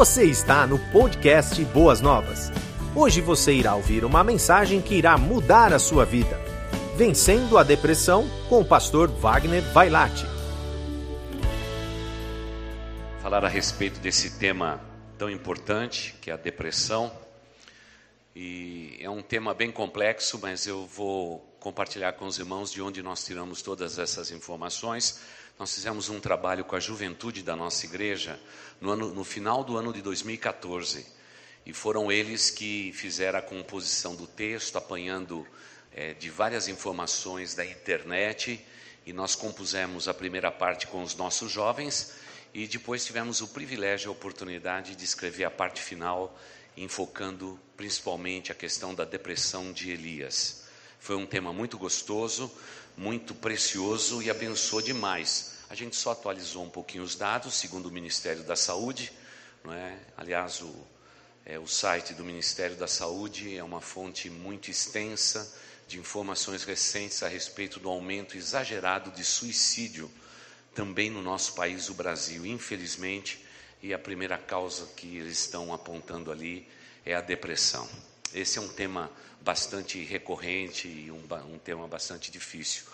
Você está no podcast Boas Novas. Hoje você irá ouvir uma mensagem que irá mudar a sua vida. Vencendo a Depressão com o pastor Wagner Vailate. Falar a respeito desse tema tão importante que é a depressão. E é um tema bem complexo, mas eu vou compartilhar com os irmãos de onde nós tiramos todas essas informações. Nós fizemos um trabalho com a juventude da nossa igreja no, ano, no final do ano de 2014. E foram eles que fizeram a composição do texto, apanhando é, de várias informações da internet. E nós compusemos a primeira parte com os nossos jovens. E depois tivemos o privilégio e a oportunidade de escrever a parte final, enfocando principalmente a questão da depressão de Elias. Foi um tema muito gostoso, muito precioso e abençoou demais. A gente só atualizou um pouquinho os dados, segundo o Ministério da Saúde. Não é? Aliás, o, é, o site do Ministério da Saúde é uma fonte muito extensa de informações recentes a respeito do aumento exagerado de suicídio também no nosso país, o Brasil, infelizmente. E a primeira causa que eles estão apontando ali é a depressão. Esse é um tema bastante recorrente e um, um tema bastante difícil.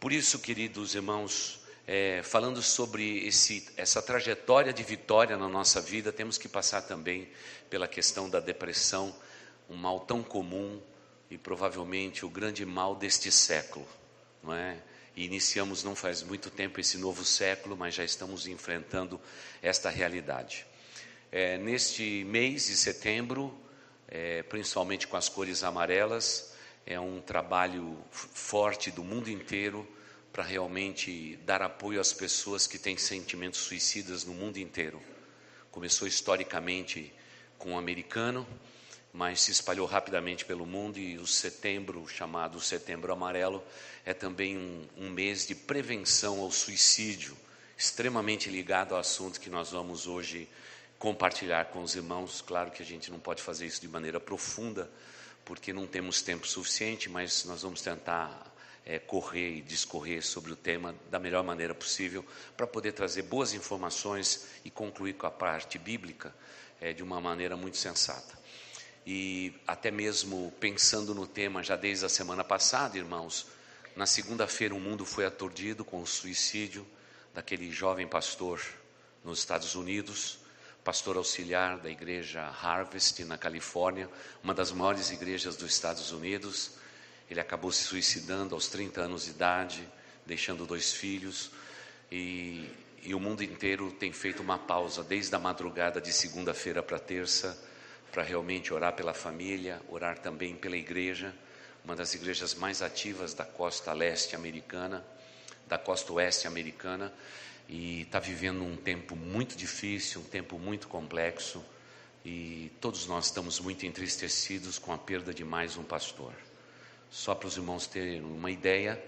Por isso, queridos irmãos, é, falando sobre esse, essa trajetória de vitória na nossa vida, temos que passar também pela questão da depressão, um mal tão comum e provavelmente o grande mal deste século, não é? E iniciamos não faz muito tempo esse novo século, mas já estamos enfrentando esta realidade. É, neste mês de setembro, é, principalmente com as cores amarelas. É um trabalho forte do mundo inteiro para realmente dar apoio às pessoas que têm sentimentos suicidas no mundo inteiro. Começou historicamente com o americano, mas se espalhou rapidamente pelo mundo e o setembro, chamado Setembro Amarelo, é também um, um mês de prevenção ao suicídio, extremamente ligado ao assunto que nós vamos hoje compartilhar com os irmãos. Claro que a gente não pode fazer isso de maneira profunda, porque não temos tempo suficiente, mas nós vamos tentar é, correr e discorrer sobre o tema da melhor maneira possível, para poder trazer boas informações e concluir com a parte bíblica é, de uma maneira muito sensata. E até mesmo pensando no tema já desde a semana passada, irmãos, na segunda-feira o mundo foi aturdido com o suicídio daquele jovem pastor nos Estados Unidos pastor auxiliar da igreja Harvest na Califórnia, uma das maiores igrejas dos Estados Unidos. Ele acabou se suicidando aos 30 anos de idade, deixando dois filhos. E, e o mundo inteiro tem feito uma pausa desde a madrugada de segunda-feira para terça, para realmente orar pela família, orar também pela igreja, uma das igrejas mais ativas da costa leste americana, da costa oeste americana e está vivendo um tempo muito difícil, um tempo muito complexo, e todos nós estamos muito entristecidos com a perda de mais um pastor. Só para os irmãos terem uma ideia,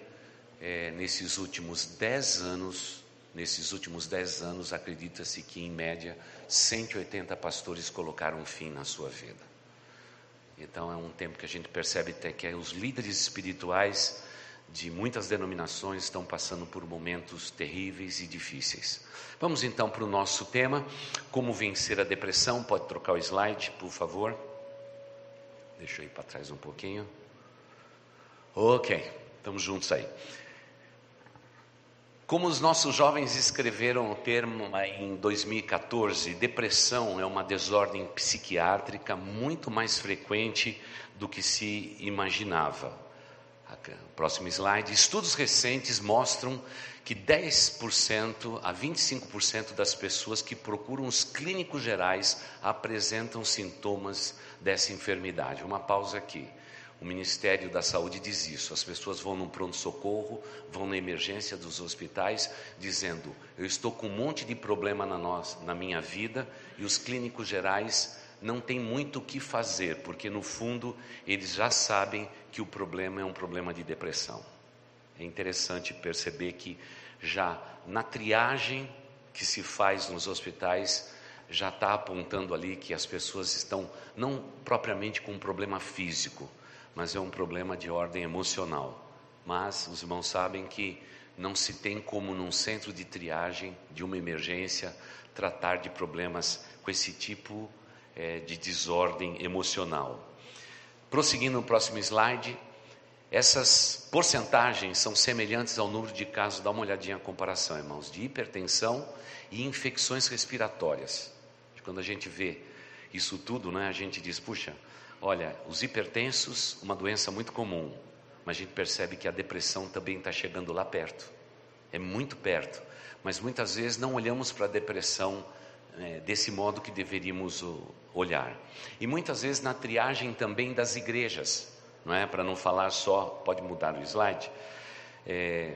é, nesses últimos dez anos, nesses últimos dez anos, acredita-se que em média 180 pastores colocaram fim na sua vida. Então é um tempo que a gente percebe até que os líderes espirituais de muitas denominações estão passando por momentos terríveis e difíceis. Vamos então para o nosso tema: como vencer a depressão. Pode trocar o slide, por favor. Deixa eu ir para trás um pouquinho. Ok, estamos juntos aí. Como os nossos jovens escreveram o termo em 2014, depressão é uma desordem psiquiátrica muito mais frequente do que se imaginava. Próximo slide. Estudos recentes mostram que 10% a 25% das pessoas que procuram os clínicos gerais apresentam sintomas dessa enfermidade. Uma pausa aqui. O Ministério da Saúde diz isso. As pessoas vão no pronto-socorro, vão na emergência dos hospitais, dizendo: Eu estou com um monte de problema na, nossa, na minha vida, e os clínicos gerais não têm muito o que fazer, porque no fundo eles já sabem que o problema é um problema de depressão. É interessante perceber que já na triagem que se faz nos hospitais, já está apontando ali que as pessoas estão não propriamente com um problema físico, mas é um problema de ordem emocional. Mas os irmãos sabem que não se tem como num centro de triagem de uma emergência tratar de problemas com esse tipo é, de desordem emocional. Prosseguindo no próximo slide, essas porcentagens são semelhantes ao número de casos, dá uma olhadinha a comparação, irmãos, de hipertensão e infecções respiratórias. Quando a gente vê isso tudo, né, a gente diz, puxa, olha, os hipertensos, uma doença muito comum, mas a gente percebe que a depressão também está chegando lá perto, é muito perto, mas muitas vezes não olhamos para a depressão é, desse modo que deveríamos olhar. E muitas vezes na triagem também das igrejas, não é? Para não falar só, pode mudar o slide. É,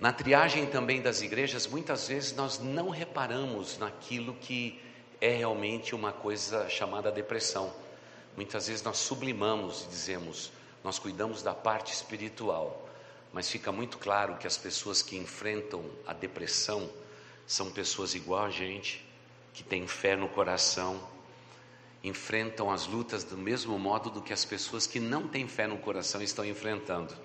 na triagem também das igrejas, muitas vezes nós não reparamos naquilo que é realmente uma coisa chamada depressão. Muitas vezes nós sublimamos e dizemos, nós cuidamos da parte espiritual, mas fica muito claro que as pessoas que enfrentam a depressão são pessoas igual a gente, que têm fé no coração, enfrentam as lutas do mesmo modo do que as pessoas que não têm fé no coração estão enfrentando.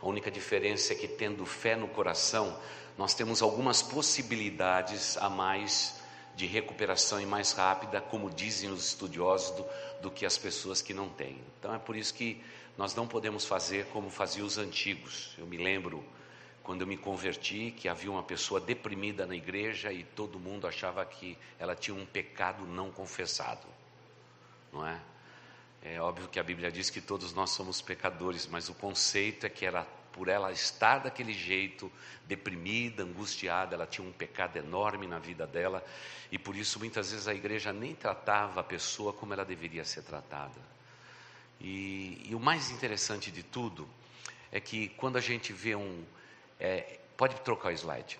A única diferença é que, tendo fé no coração, nós temos algumas possibilidades a mais de recuperação e mais rápida, como dizem os estudiosos, do, do que as pessoas que não têm. Então é por isso que nós não podemos fazer como faziam os antigos. Eu me lembro quando eu me converti que havia uma pessoa deprimida na igreja e todo mundo achava que ela tinha um pecado não confessado não é? É óbvio que a Bíblia diz que todos nós somos pecadores, mas o conceito é que ela, por ela estar daquele jeito, deprimida, angustiada, ela tinha um pecado enorme na vida dela, e por isso muitas vezes a igreja nem tratava a pessoa como ela deveria ser tratada. E, e o mais interessante de tudo é que quando a gente vê um. É, pode trocar o slide.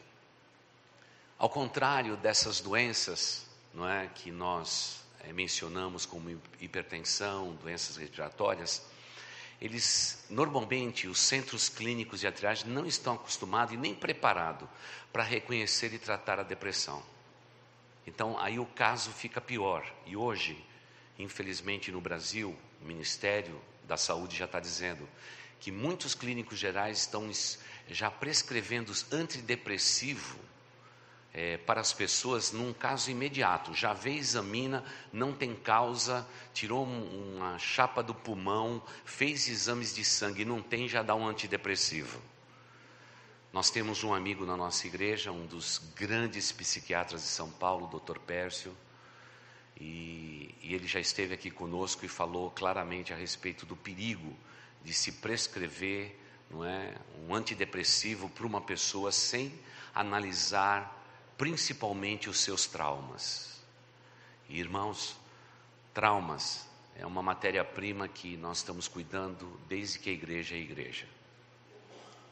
Ao contrário dessas doenças, não é, que nós é, mencionamos como hipertensão, doenças respiratórias, eles normalmente os centros clínicos de triagem não estão acostumados e nem preparados para reconhecer e tratar a depressão. Então aí o caso fica pior. E hoje, infelizmente no Brasil, o Ministério da Saúde já está dizendo que muitos clínicos gerais estão já prescrevendo antidepressivo é, para as pessoas num caso imediato. Já vê, examina, não tem causa, tirou uma chapa do pulmão, fez exames de sangue, não tem, já dá um antidepressivo. Nós temos um amigo na nossa igreja, um dos grandes psiquiatras de São Paulo, o Dr. Pércio, e, e ele já esteve aqui conosco e falou claramente a respeito do perigo de se prescrever não é, um antidepressivo para uma pessoa sem analisar principalmente os seus traumas. E, irmãos, traumas é uma matéria-prima que nós estamos cuidando desde que a igreja é igreja.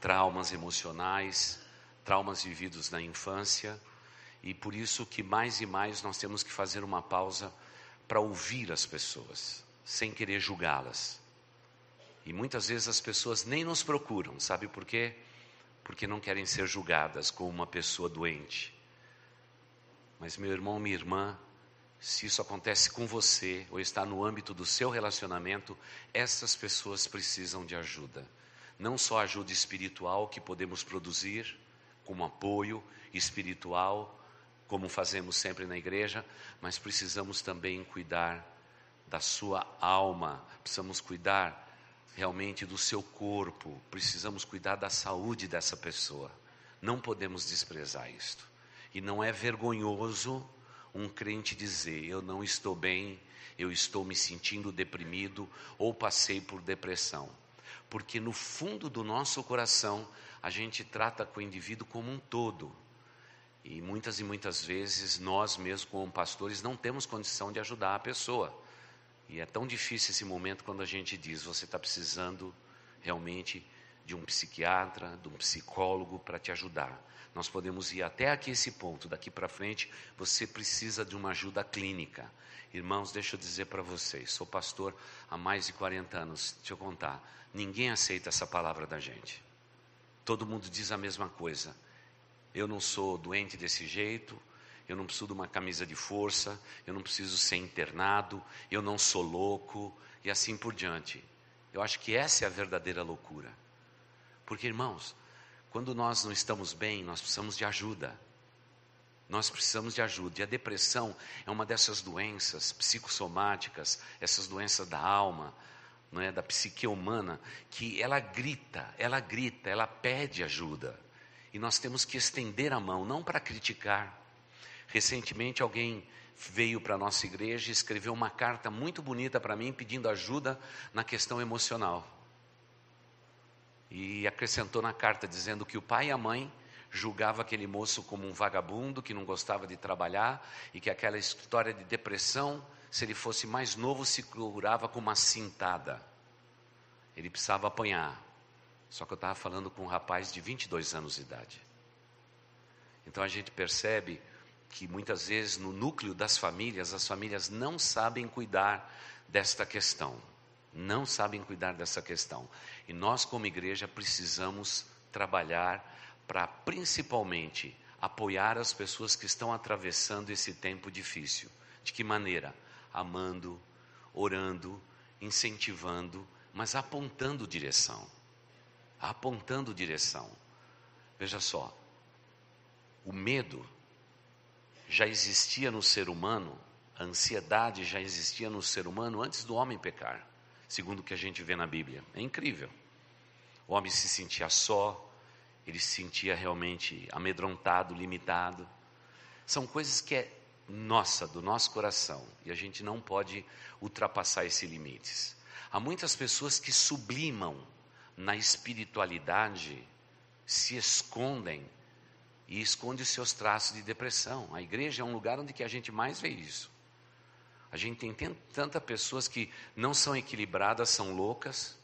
Traumas emocionais, traumas vividos na infância, e por isso que mais e mais nós temos que fazer uma pausa para ouvir as pessoas, sem querer julgá-las. E muitas vezes as pessoas nem nos procuram, sabe por quê? Porque não querem ser julgadas como uma pessoa doente. Mas, meu irmão, minha irmã, se isso acontece com você ou está no âmbito do seu relacionamento, essas pessoas precisam de ajuda. Não só ajuda espiritual que podemos produzir, como apoio espiritual, como fazemos sempre na igreja, mas precisamos também cuidar da sua alma, precisamos cuidar realmente do seu corpo, precisamos cuidar da saúde dessa pessoa. Não podemos desprezar isto. E não é vergonhoso um crente dizer: Eu não estou bem, eu estou me sentindo deprimido ou passei por depressão. Porque no fundo do nosso coração, a gente trata com o indivíduo como um todo. E muitas e muitas vezes nós mesmos, como pastores, não temos condição de ajudar a pessoa. E é tão difícil esse momento quando a gente diz: você está precisando realmente de um psiquiatra, de um psicólogo para te ajudar. Nós podemos ir até aqui esse ponto, daqui para frente você precisa de uma ajuda clínica. Irmãos, deixa eu dizer para vocês, sou pastor há mais de 40 anos, deixa eu contar. Ninguém aceita essa palavra da gente. Todo mundo diz a mesma coisa. Eu não sou doente desse jeito, eu não preciso de uma camisa de força, eu não preciso ser internado, eu não sou louco e assim por diante. Eu acho que essa é a verdadeira loucura. Porque, irmãos, Quando nós não estamos bem, nós precisamos de ajuda. Nós precisamos de ajuda. E a depressão é uma dessas doenças psicossomáticas, essas doenças da alma, não é, da psique humana, que ela grita, ela grita, ela pede ajuda. E nós temos que estender a mão, não para criticar. Recentemente alguém veio para a nossa igreja e escreveu uma carta muito bonita para mim pedindo ajuda na questão emocional. E acrescentou na carta dizendo que o pai e a mãe julgava aquele moço como um vagabundo que não gostava de trabalhar e que aquela história de depressão, se ele fosse mais novo, se curava com uma cintada. Ele precisava apanhar. Só que eu estava falando com um rapaz de 22 anos de idade. Então a gente percebe que muitas vezes no núcleo das famílias, as famílias não sabem cuidar desta questão. Não sabem cuidar dessa questão. E nós, como igreja, precisamos trabalhar para principalmente apoiar as pessoas que estão atravessando esse tempo difícil. De que maneira? Amando, orando, incentivando, mas apontando direção. Apontando direção. Veja só, o medo já existia no ser humano, a ansiedade já existia no ser humano antes do homem pecar, segundo o que a gente vê na Bíblia. É incrível. O homem se sentia só, ele se sentia realmente amedrontado, limitado. São coisas que é nossa, do nosso coração, e a gente não pode ultrapassar esses limites. Há muitas pessoas que sublimam na espiritualidade, se escondem e escondem os seus traços de depressão. A igreja é um lugar onde que a gente mais vê isso. A gente tem tantas pessoas que não são equilibradas, são loucas,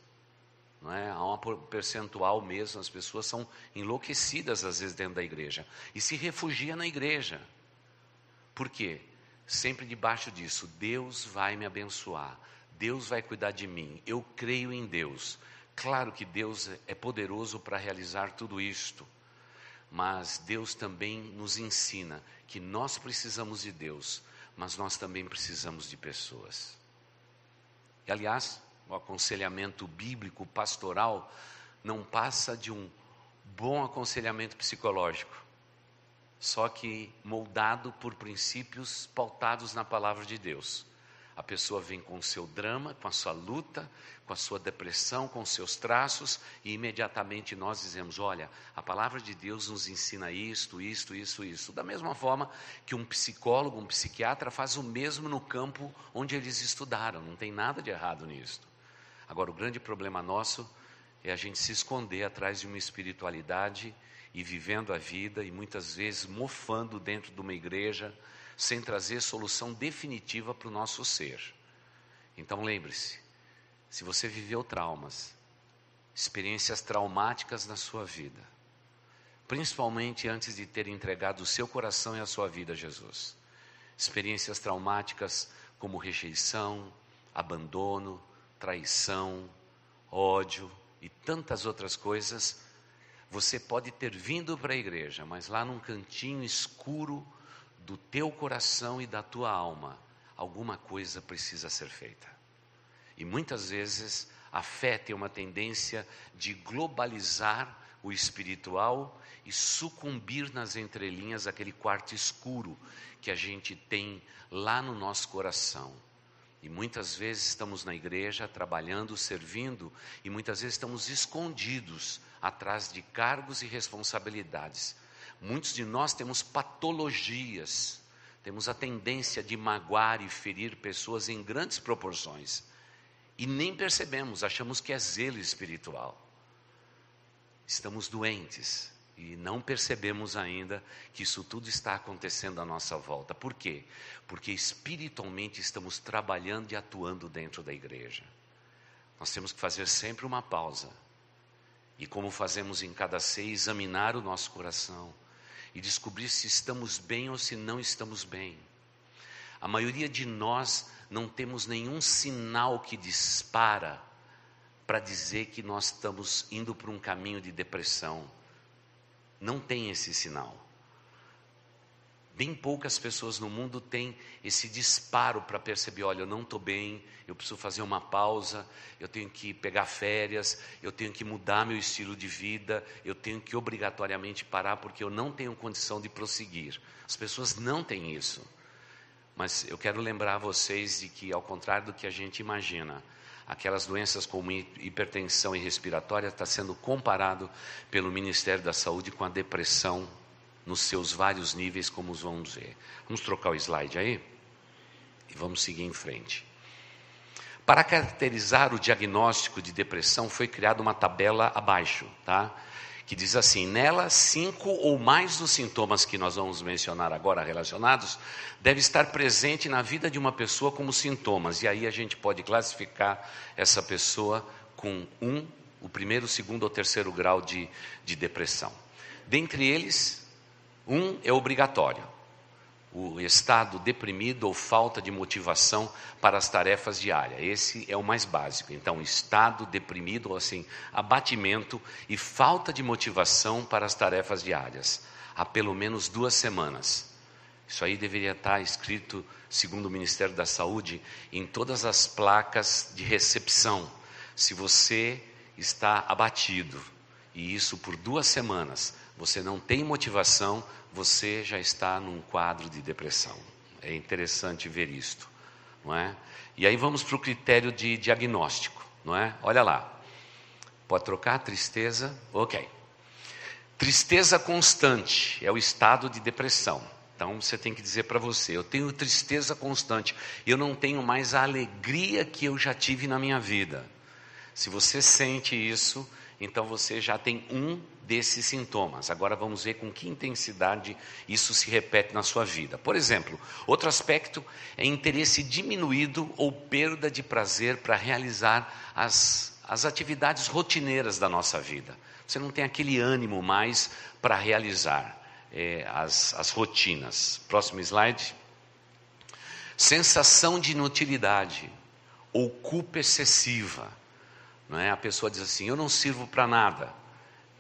não é? Há um percentual mesmo, as pessoas são enlouquecidas às vezes dentro da igreja e se refugia na igreja. Por quê? Sempre debaixo disso, Deus vai me abençoar, Deus vai cuidar de mim, eu creio em Deus. Claro que Deus é poderoso para realizar tudo isto, mas Deus também nos ensina que nós precisamos de Deus, mas nós também precisamos de pessoas. E, aliás, o aconselhamento bíblico pastoral não passa de um bom aconselhamento psicológico, só que moldado por princípios pautados na palavra de Deus. A pessoa vem com o seu drama, com a sua luta, com a sua depressão, com os seus traços, e imediatamente nós dizemos: olha, a palavra de Deus nos ensina isto, isto, isso, isso. Da mesma forma que um psicólogo, um psiquiatra faz o mesmo no campo onde eles estudaram, não tem nada de errado nisso. Agora, o grande problema nosso é a gente se esconder atrás de uma espiritualidade e vivendo a vida e muitas vezes mofando dentro de uma igreja sem trazer solução definitiva para o nosso ser. Então lembre-se, se você viveu traumas, experiências traumáticas na sua vida, principalmente antes de ter entregado o seu coração e a sua vida a Jesus, experiências traumáticas como rejeição, abandono, traição, ódio e tantas outras coisas, você pode ter vindo para a igreja, mas lá num cantinho escuro do teu coração e da tua alma, alguma coisa precisa ser feita. E muitas vezes a fé tem uma tendência de globalizar o espiritual e sucumbir nas entrelinhas aquele quarto escuro que a gente tem lá no nosso coração. E muitas vezes estamos na igreja trabalhando, servindo, e muitas vezes estamos escondidos atrás de cargos e responsabilidades. Muitos de nós temos patologias, temos a tendência de magoar e ferir pessoas em grandes proporções. E nem percebemos, achamos que é zelo espiritual. Estamos doentes, e não percebemos ainda que isso tudo está acontecendo à nossa volta. Por quê? Porque espiritualmente estamos trabalhando e atuando dentro da igreja. Nós temos que fazer sempre uma pausa. E como fazemos em cada ceia, examinar o nosso coração e descobrir se estamos bem ou se não estamos bem. A maioria de nós não temos nenhum sinal que dispara para dizer que nós estamos indo para um caminho de depressão não tem esse sinal. Bem poucas pessoas no mundo têm esse disparo para perceber: olha, eu não estou bem, eu preciso fazer uma pausa, eu tenho que pegar férias, eu tenho que mudar meu estilo de vida, eu tenho que obrigatoriamente parar porque eu não tenho condição de prosseguir. As pessoas não têm isso. Mas eu quero lembrar vocês de que, ao contrário do que a gente imagina, aquelas doenças como hipertensão e respiratória está sendo comparado pelo Ministério da Saúde com a depressão nos seus vários níveis, como vamos ver. Vamos trocar o slide aí? E vamos seguir em frente. Para caracterizar o diagnóstico de depressão, foi criada uma tabela abaixo, tá? Que diz assim: nela, cinco ou mais dos sintomas que nós vamos mencionar agora relacionados, deve estar presente na vida de uma pessoa como sintomas. E aí a gente pode classificar essa pessoa com um, o primeiro, segundo ou terceiro grau de, de depressão. Dentre eles, um é obrigatório: o estado deprimido ou falta de motivação para as tarefas diárias. Esse é o mais básico. Então, estado deprimido, ou assim, abatimento e falta de motivação para as tarefas diárias. Há pelo menos duas semanas. Isso aí deveria estar escrito, segundo o Ministério da Saúde, em todas as placas de recepção. Se você está abatido, e isso por duas semanas, você não tem motivação, você já está num quadro de depressão. É interessante ver isto, não é? E aí vamos para o critério de diagnóstico, não é? Olha lá. Pode trocar tristeza? Ok. Tristeza constante é o estado de depressão. Então você tem que dizer para você: eu tenho tristeza constante, eu não tenho mais a alegria que eu já tive na minha vida. Se você sente isso, então você já tem um desses sintomas. Agora vamos ver com que intensidade isso se repete na sua vida. Por exemplo, outro aspecto é interesse diminuído ou perda de prazer para realizar as, as atividades rotineiras da nossa vida. Você não tem aquele ânimo mais para realizar é, as, as rotinas. Próximo slide. Sensação de inutilidade ou culpa excessiva não é? A pessoa diz assim: Eu não sirvo para nada,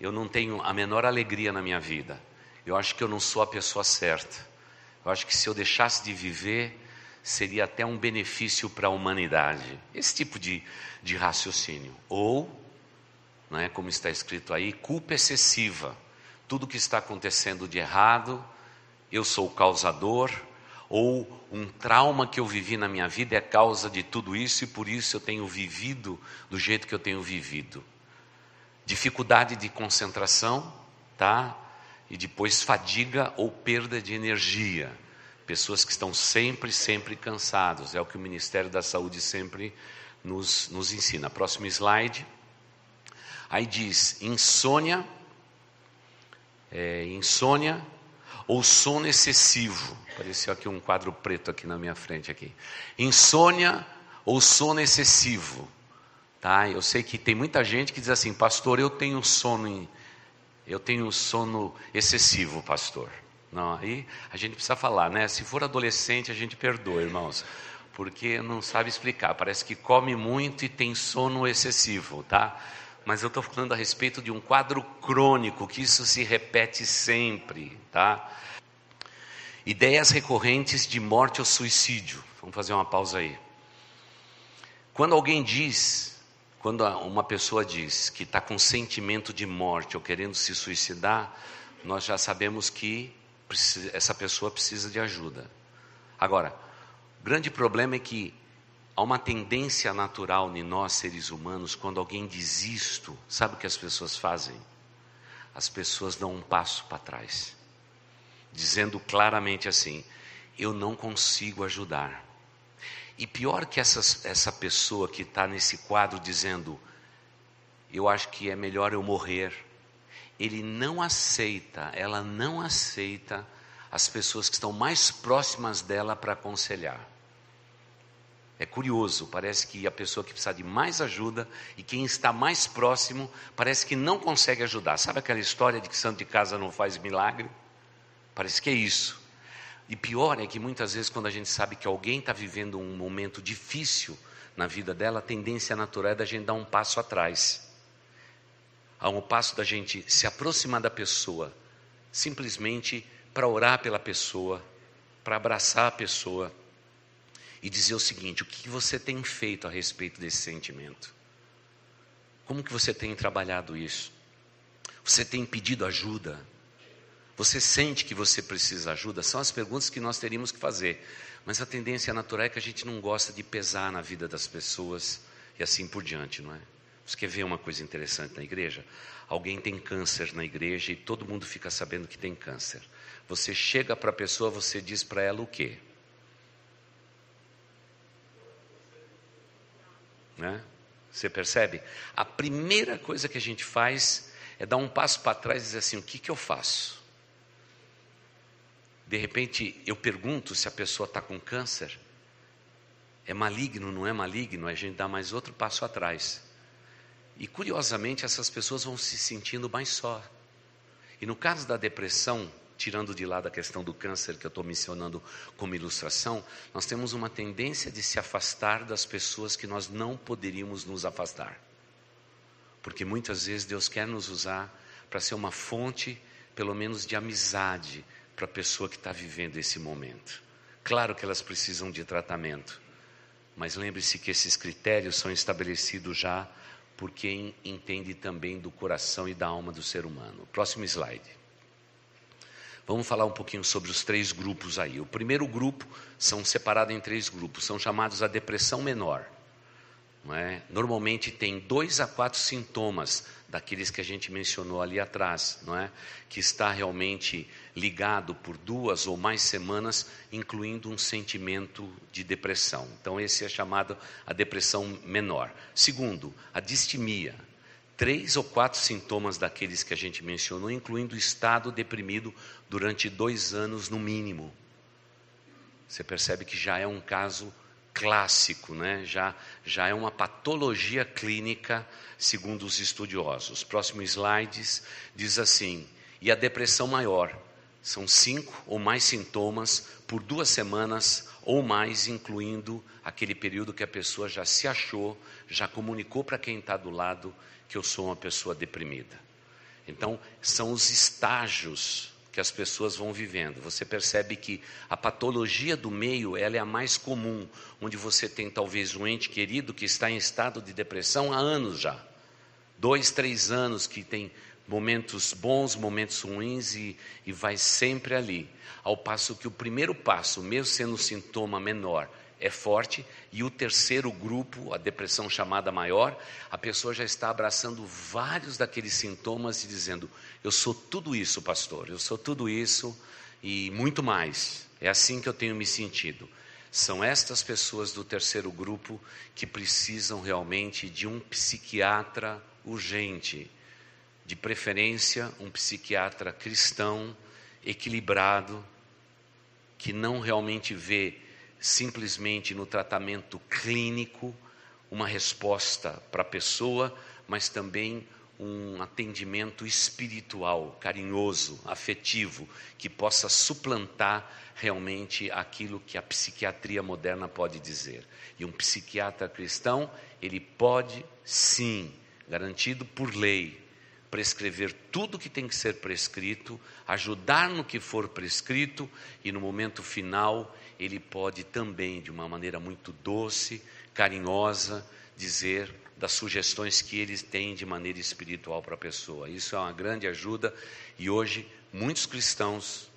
eu não tenho a menor alegria na minha vida, eu acho que eu não sou a pessoa certa, eu acho que se eu deixasse de viver, seria até um benefício para a humanidade. Esse tipo de, de raciocínio. Ou, não é, como está escrito aí, culpa excessiva. Tudo que está acontecendo de errado, eu sou o causador, ou um trauma que eu vivi na minha vida é causa de tudo isso e por isso eu tenho vivido do jeito que eu tenho vivido. Dificuldade de concentração, tá? E depois fadiga ou perda de energia. Pessoas que estão sempre, sempre cansados. É o que o Ministério da Saúde sempre nos, nos ensina. Próximo slide. Aí diz: insônia, é, insônia ou sono excessivo. Apareceu aqui um quadro preto aqui na minha frente aqui. Insônia ou sono excessivo. Tá? Eu sei que tem muita gente que diz assim, pastor, eu tenho sono, eu tenho sono excessivo, pastor. Não, aí a gente precisa falar, né? Se for adolescente, a gente perdoa, irmãos, porque não sabe explicar. Parece que come muito e tem sono excessivo, tá? Mas eu estou falando a respeito de um quadro crônico, que isso se repete sempre, tá? Ideias recorrentes de morte ou suicídio. Vamos fazer uma pausa aí. Quando alguém diz, quando uma pessoa diz que está com sentimento de morte ou querendo se suicidar, nós já sabemos que essa pessoa precisa de ajuda. Agora, o grande problema é que há uma tendência natural em nós seres humanos, quando alguém diz isto, sabe o que as pessoas fazem? As pessoas dão um passo para trás dizendo claramente assim: eu não consigo ajudar. E pior que essa, essa pessoa que está nesse quadro dizendo, eu acho que é melhor eu morrer, ele não aceita, ela não aceita as pessoas que estão mais próximas dela para aconselhar. É curioso, parece que a pessoa que precisa de mais ajuda e quem está mais próximo parece que não consegue ajudar. Sabe aquela história de que santo de casa não faz milagre? Parece que é isso. E pior é que muitas vezes, quando a gente sabe que alguém está vivendo um momento difícil na vida dela, a tendência natural é da gente dar um passo atrás. Há um passo da gente se aproximar da pessoa, simplesmente para orar pela pessoa, para abraçar a pessoa e dizer o seguinte: o que você tem feito a respeito desse sentimento? Como que você tem trabalhado isso? Você tem pedido ajuda? Você sente que você precisa de ajuda? São as perguntas que nós teríamos que fazer. Mas a tendência natural é que a gente não gosta de pesar na vida das pessoas e assim por diante, não é? Você quer ver uma coisa interessante na igreja? Alguém tem câncer na igreja e todo mundo fica sabendo que tem câncer. Você chega para a pessoa, você diz para ela o quê? Né? Você percebe? A primeira coisa que a gente faz é dar um passo para trás e dizer assim: o que, que eu faço? De repente eu pergunto se a pessoa está com câncer. É maligno, não é maligno? A gente dá mais outro passo atrás. E curiosamente essas pessoas vão se sentindo mais só. E no caso da depressão, tirando de lado a questão do câncer que eu estou mencionando como ilustração, nós temos uma tendência de se afastar das pessoas que nós não poderíamos nos afastar. Porque muitas vezes Deus quer nos usar para ser uma fonte, pelo menos, de amizade para a pessoa que está vivendo esse momento. Claro que elas precisam de tratamento, mas lembre-se que esses critérios são estabelecidos já por quem entende também do coração e da alma do ser humano. Próximo slide. Vamos falar um pouquinho sobre os três grupos aí. O primeiro grupo são separados em três grupos, são chamados a depressão menor. É? Normalmente tem dois a quatro sintomas daqueles que a gente mencionou ali atrás, não é? Que está realmente ligado por duas ou mais semanas, incluindo um sentimento de depressão. Então esse é chamado a depressão menor. Segundo, a distimia três ou quatro sintomas daqueles que a gente mencionou, incluindo o estado deprimido durante dois anos no mínimo. Você percebe que já é um caso clássico, né? já, já é uma patologia clínica, segundo os estudiosos. Próximo slides diz assim: e a depressão maior. São cinco ou mais sintomas por duas semanas ou mais, incluindo aquele período que a pessoa já se achou, já comunicou para quem está do lado que eu sou uma pessoa deprimida. Então, são os estágios que as pessoas vão vivendo. Você percebe que a patologia do meio ela é a mais comum, onde você tem talvez um ente querido que está em estado de depressão há anos já. Dois, três anos que tem momentos bons, momentos ruins e, e vai sempre ali. Ao passo que o primeiro passo, mesmo sendo um sintoma menor, é forte, e o terceiro grupo, a depressão chamada maior, a pessoa já está abraçando vários daqueles sintomas e dizendo: Eu sou tudo isso, pastor, eu sou tudo isso e muito mais. É assim que eu tenho me sentido. São estas pessoas do terceiro grupo que precisam realmente de um psiquiatra urgente, de preferência um psiquiatra cristão, equilibrado, que não realmente vê simplesmente no tratamento clínico uma resposta para a pessoa, mas também um atendimento espiritual, carinhoso, afetivo, que possa suplantar realmente aquilo que a psiquiatria moderna pode dizer. E um psiquiatra cristão, ele pode sim, garantido por lei, prescrever tudo que tem que ser prescrito, ajudar no que for prescrito e no momento final ele pode também, de uma maneira muito doce, carinhosa, dizer das sugestões que ele tem de maneira espiritual para a pessoa. Isso é uma grande ajuda e hoje muitos cristãos,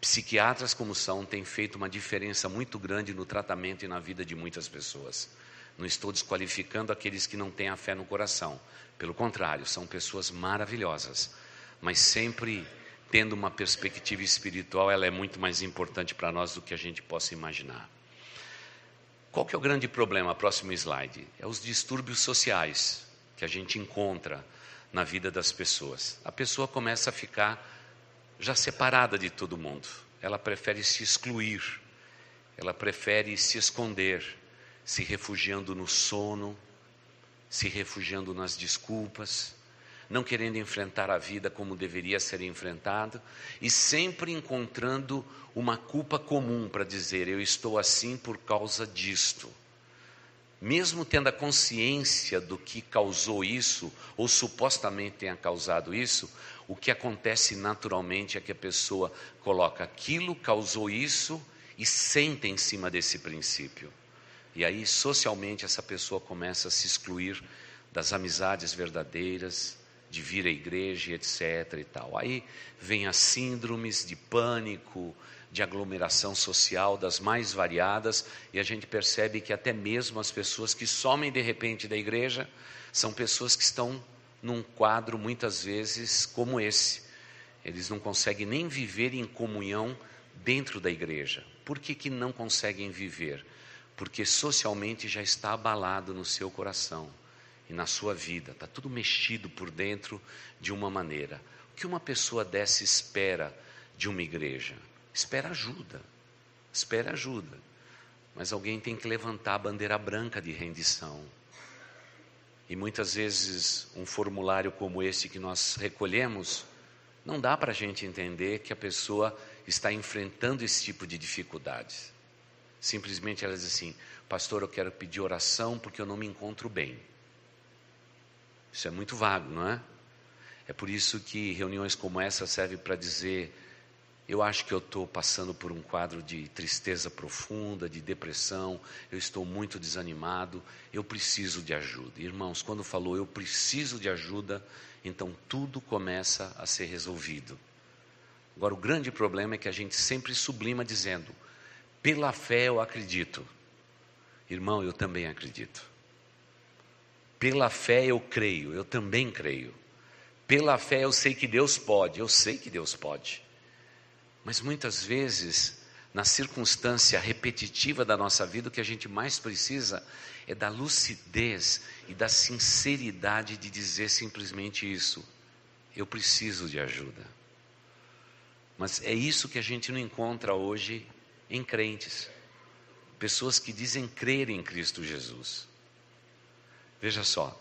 psiquiatras como são, têm feito uma diferença muito grande no tratamento e na vida de muitas pessoas. Não estou desqualificando aqueles que não têm a fé no coração. Pelo contrário, são pessoas maravilhosas, mas sempre tendo uma perspectiva espiritual, ela é muito mais importante para nós do que a gente possa imaginar. Qual que é o grande problema? Próximo slide. É os distúrbios sociais que a gente encontra na vida das pessoas. A pessoa começa a ficar já separada de todo mundo. Ela prefere se excluir. Ela prefere se esconder, se refugiando no sono, se refugiando nas desculpas não querendo enfrentar a vida como deveria ser enfrentado e sempre encontrando uma culpa comum para dizer: eu estou assim por causa disto. Mesmo tendo a consciência do que causou isso, ou supostamente tenha causado isso, o que acontece naturalmente é que a pessoa coloca aquilo, causou isso e senta em cima desse princípio. E aí, socialmente, essa pessoa começa a se excluir das amizades verdadeiras, de vir à igreja, etc. e tal. Aí vem as síndromes de pânico, de aglomeração social das mais variadas, e a gente percebe que até mesmo as pessoas que somem de repente da igreja são pessoas que estão num quadro muitas vezes como esse. Eles não conseguem nem viver em comunhão dentro da igreja. Por que, que não conseguem viver? Porque socialmente já está abalado no seu coração e na sua vida, está tudo mexido por dentro de uma maneira. O que uma pessoa dessa espera de uma igreja? Espera ajuda, espera ajuda. Mas alguém tem que levantar a bandeira branca de rendição e muitas vezes um formulário como esse que nós recolhemos, não dá para a gente entender que a pessoa está enfrentando esse tipo de dificuldades. Simplesmente ela diz assim: Pastor, eu quero pedir oração porque eu não me encontro bem. Isso é muito vago, não é? É por isso que reuniões como essa servem para dizer eu acho que eu estou passando por um quadro de tristeza profunda, de depressão, eu estou muito desanimado, eu preciso de ajuda. Irmãos, quando falou eu preciso de ajuda, então tudo começa a ser resolvido. Agora, o grande problema é que a gente sempre sublima dizendo: pela fé eu acredito. Irmão, eu também acredito. Pela fé eu creio, eu também creio. Pela fé eu sei que Deus pode, eu sei que Deus pode. Mas muitas vezes, na circunstância repetitiva da nossa vida, o que a gente mais precisa é da lucidez e da sinceridade de dizer simplesmente isso: eu preciso de ajuda. Mas é isso que a gente não encontra hoje em crentes, pessoas que dizem crer em Cristo Jesus. Veja só,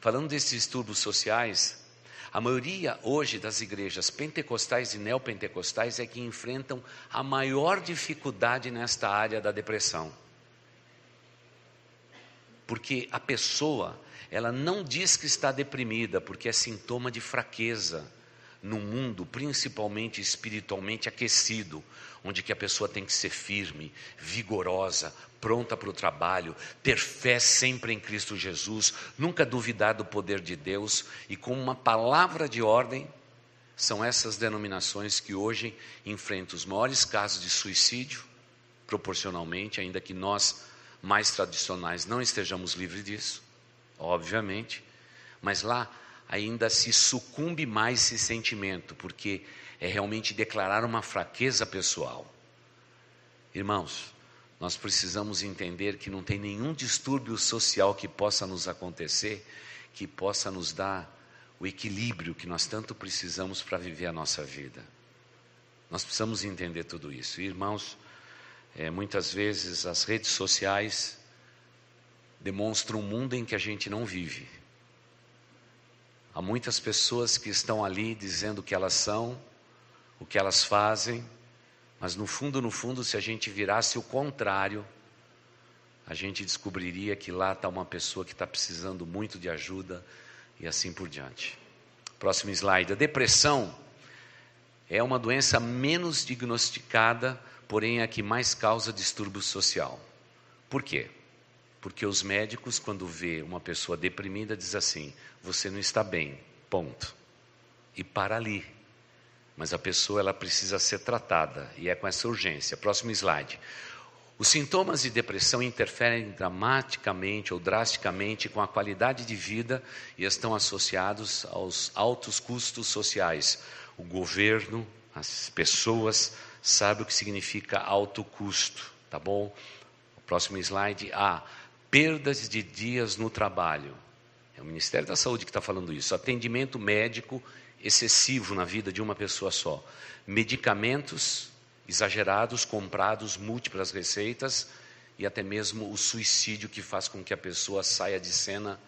falando desses distúrbios sociais, a maioria hoje das igrejas pentecostais e neopentecostais é que enfrentam a maior dificuldade nesta área da depressão. Porque a pessoa, ela não diz que está deprimida, porque é sintoma de fraqueza no mundo, principalmente espiritualmente aquecido, onde que a pessoa tem que ser firme, vigorosa, pronta para o trabalho, ter fé sempre em Cristo Jesus, nunca duvidar do poder de Deus e com uma palavra de ordem, são essas denominações que hoje enfrentam os maiores casos de suicídio, proporcionalmente, ainda que nós mais tradicionais não estejamos livres disso, obviamente, mas lá ainda se sucumbe mais esse sentimento, porque é realmente declarar uma fraqueza pessoal. Irmãos, nós precisamos entender que não tem nenhum distúrbio social que possa nos acontecer que possa nos dar o equilíbrio que nós tanto precisamos para viver a nossa vida. Nós precisamos entender tudo isso. irmãos, é, muitas vezes as redes sociais demonstram um mundo em que a gente não vive. Há muitas pessoas que estão ali dizendo o que elas são, o que elas fazem, mas no fundo, no fundo, se a gente virasse o contrário, a gente descobriria que lá está uma pessoa que está precisando muito de ajuda e assim por diante. Próximo slide. A depressão é uma doença menos diagnosticada, porém é a que mais causa distúrbio social. Por quê? Porque os médicos, quando vê uma pessoa deprimida, diz assim: você não está bem, ponto. E para ali. Mas a pessoa ela precisa ser tratada e é com essa urgência. Próximo slide. Os sintomas de depressão interferem dramaticamente ou drasticamente com a qualidade de vida e estão associados aos altos custos sociais. O governo, as pessoas sabem o que significa alto custo, tá bom? Próximo slide. A perdas de dias no trabalho. É o Ministério da Saúde que está falando isso. Atendimento médico excessivo na vida de uma pessoa só. Medicamentos exagerados, comprados, múltiplas receitas e até mesmo o suicídio que faz com que a pessoa saia de cena.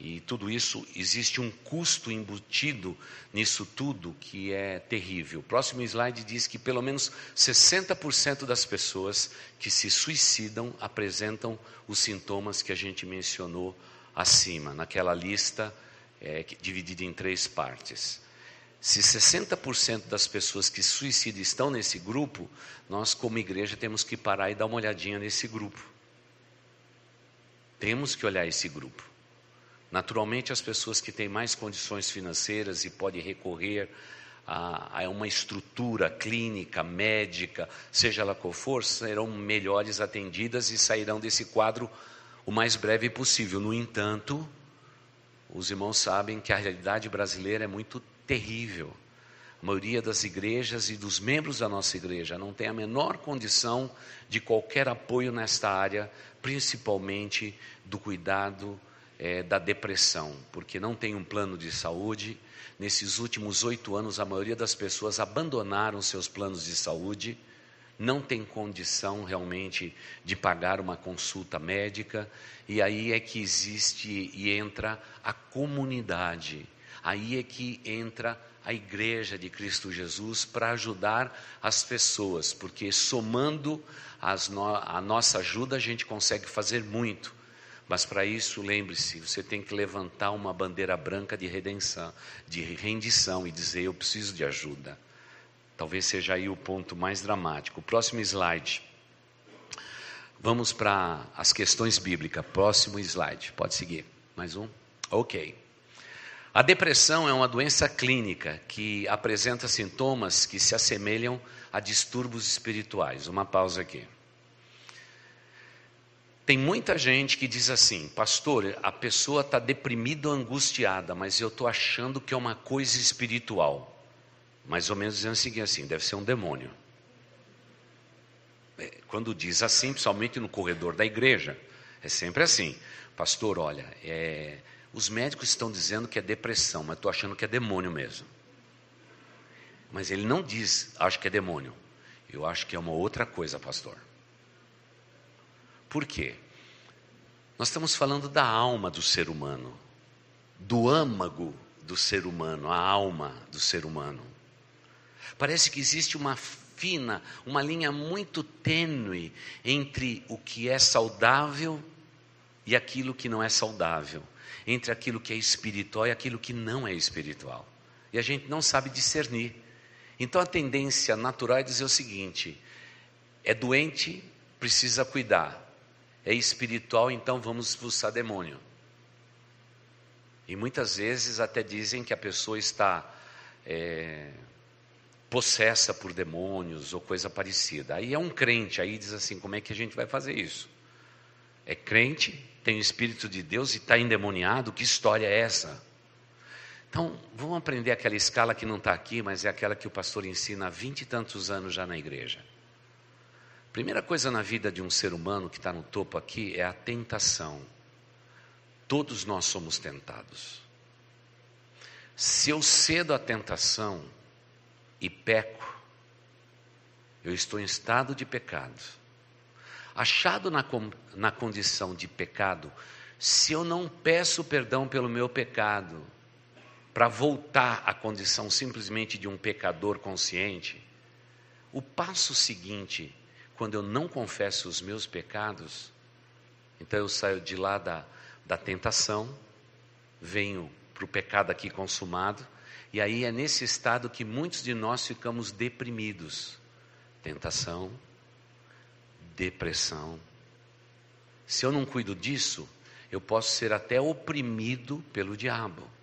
E tudo isso, existe um custo embutido nisso tudo que é terrível. O próximo slide diz que pelo menos 60% das pessoas que se suicidam apresentam os sintomas que a gente mencionou acima, naquela lista é, dividida em três partes. Se 60% das pessoas que suicidam estão nesse grupo, nós, como igreja, temos que parar e dar uma olhadinha nesse grupo. Temos que olhar esse grupo. Naturalmente, as pessoas que têm mais condições financeiras e podem recorrer a, a, uma estrutura clínica, médica, seja ela qual for, serão melhores atendidas e sairão desse quadro o mais breve possível. No entanto, os irmãos sabem que a realidade brasileira é muito terrível. A maioria das igrejas e dos membros da nossa igreja não tem a menor condição de qualquer apoio nesta área, principalmente do cuidado é, da depressão, porque não tem um plano de saúde. Nesses últimos oito anos, a maioria das pessoas abandonaram seus planos de saúde, não tem condição realmente de pagar uma consulta médica, e aí é que existe e entra a comunidade, aí é que entra a igreja de Cristo Jesus para ajudar as pessoas, porque somando no, a nossa ajuda a gente consegue fazer muito. Mas para isso, lembre-se, você tem que levantar uma bandeira branca de redenção, de rendição e dizer: Eu preciso de ajuda. Talvez seja aí o ponto mais dramático. Próximo slide. Vamos para as questões bíblicas. Próximo slide. Pode seguir. Mais um? Ok. A depressão é uma doença clínica que apresenta sintomas que se assemelham a distúrbios espirituais. Uma pausa aqui. Tem muita gente que diz assim, pastor, a pessoa está deprimida ou angustiada, mas eu estou achando que é uma coisa espiritual. Mais ou menos dizendo assim, assim, deve ser um demônio. É, quando diz assim, principalmente no corredor da igreja, é sempre assim, pastor, olha, é, os médicos estão dizendo que é depressão, mas estou achando que é demônio mesmo. Mas ele não diz, acho que é demônio. Eu acho que é uma outra coisa, pastor. Por quê? Nós estamos falando da alma do ser humano, do âmago do ser humano, a alma do ser humano. Parece que existe uma fina, uma linha muito tênue entre o que é saudável e aquilo que não é saudável, entre aquilo que é espiritual e aquilo que não é espiritual. E a gente não sabe discernir. Então a tendência natural é dizer o seguinte: é doente, precisa cuidar é espiritual, então vamos expulsar demônio. E muitas vezes até dizem que a pessoa está é, possessa por demônios ou coisa parecida. Aí é um crente, aí diz assim: como é que a gente vai fazer isso? É crente, tem o Espírito de Deus e está endemoniado, que história é essa? Então, vamos aprender aquela escala que não está aqui, mas é aquela que o pastor ensina há vinte e tantos anos já na igreja. Primeira coisa na vida de um ser humano que está no topo aqui é a tentação. Todos nós somos tentados. Se eu cedo à tentação e peco, eu estou em estado de pecado. Achado na, na condição de pecado, se eu não peço perdão pelo meu pecado, para voltar à condição simplesmente de um pecador consciente, o passo seguinte quando eu não confesso os meus pecados, então eu saio de lá da, da tentação, venho para o pecado aqui consumado, e aí é nesse estado que muitos de nós ficamos deprimidos. Tentação, depressão. Se eu não cuido disso, eu posso ser até oprimido pelo diabo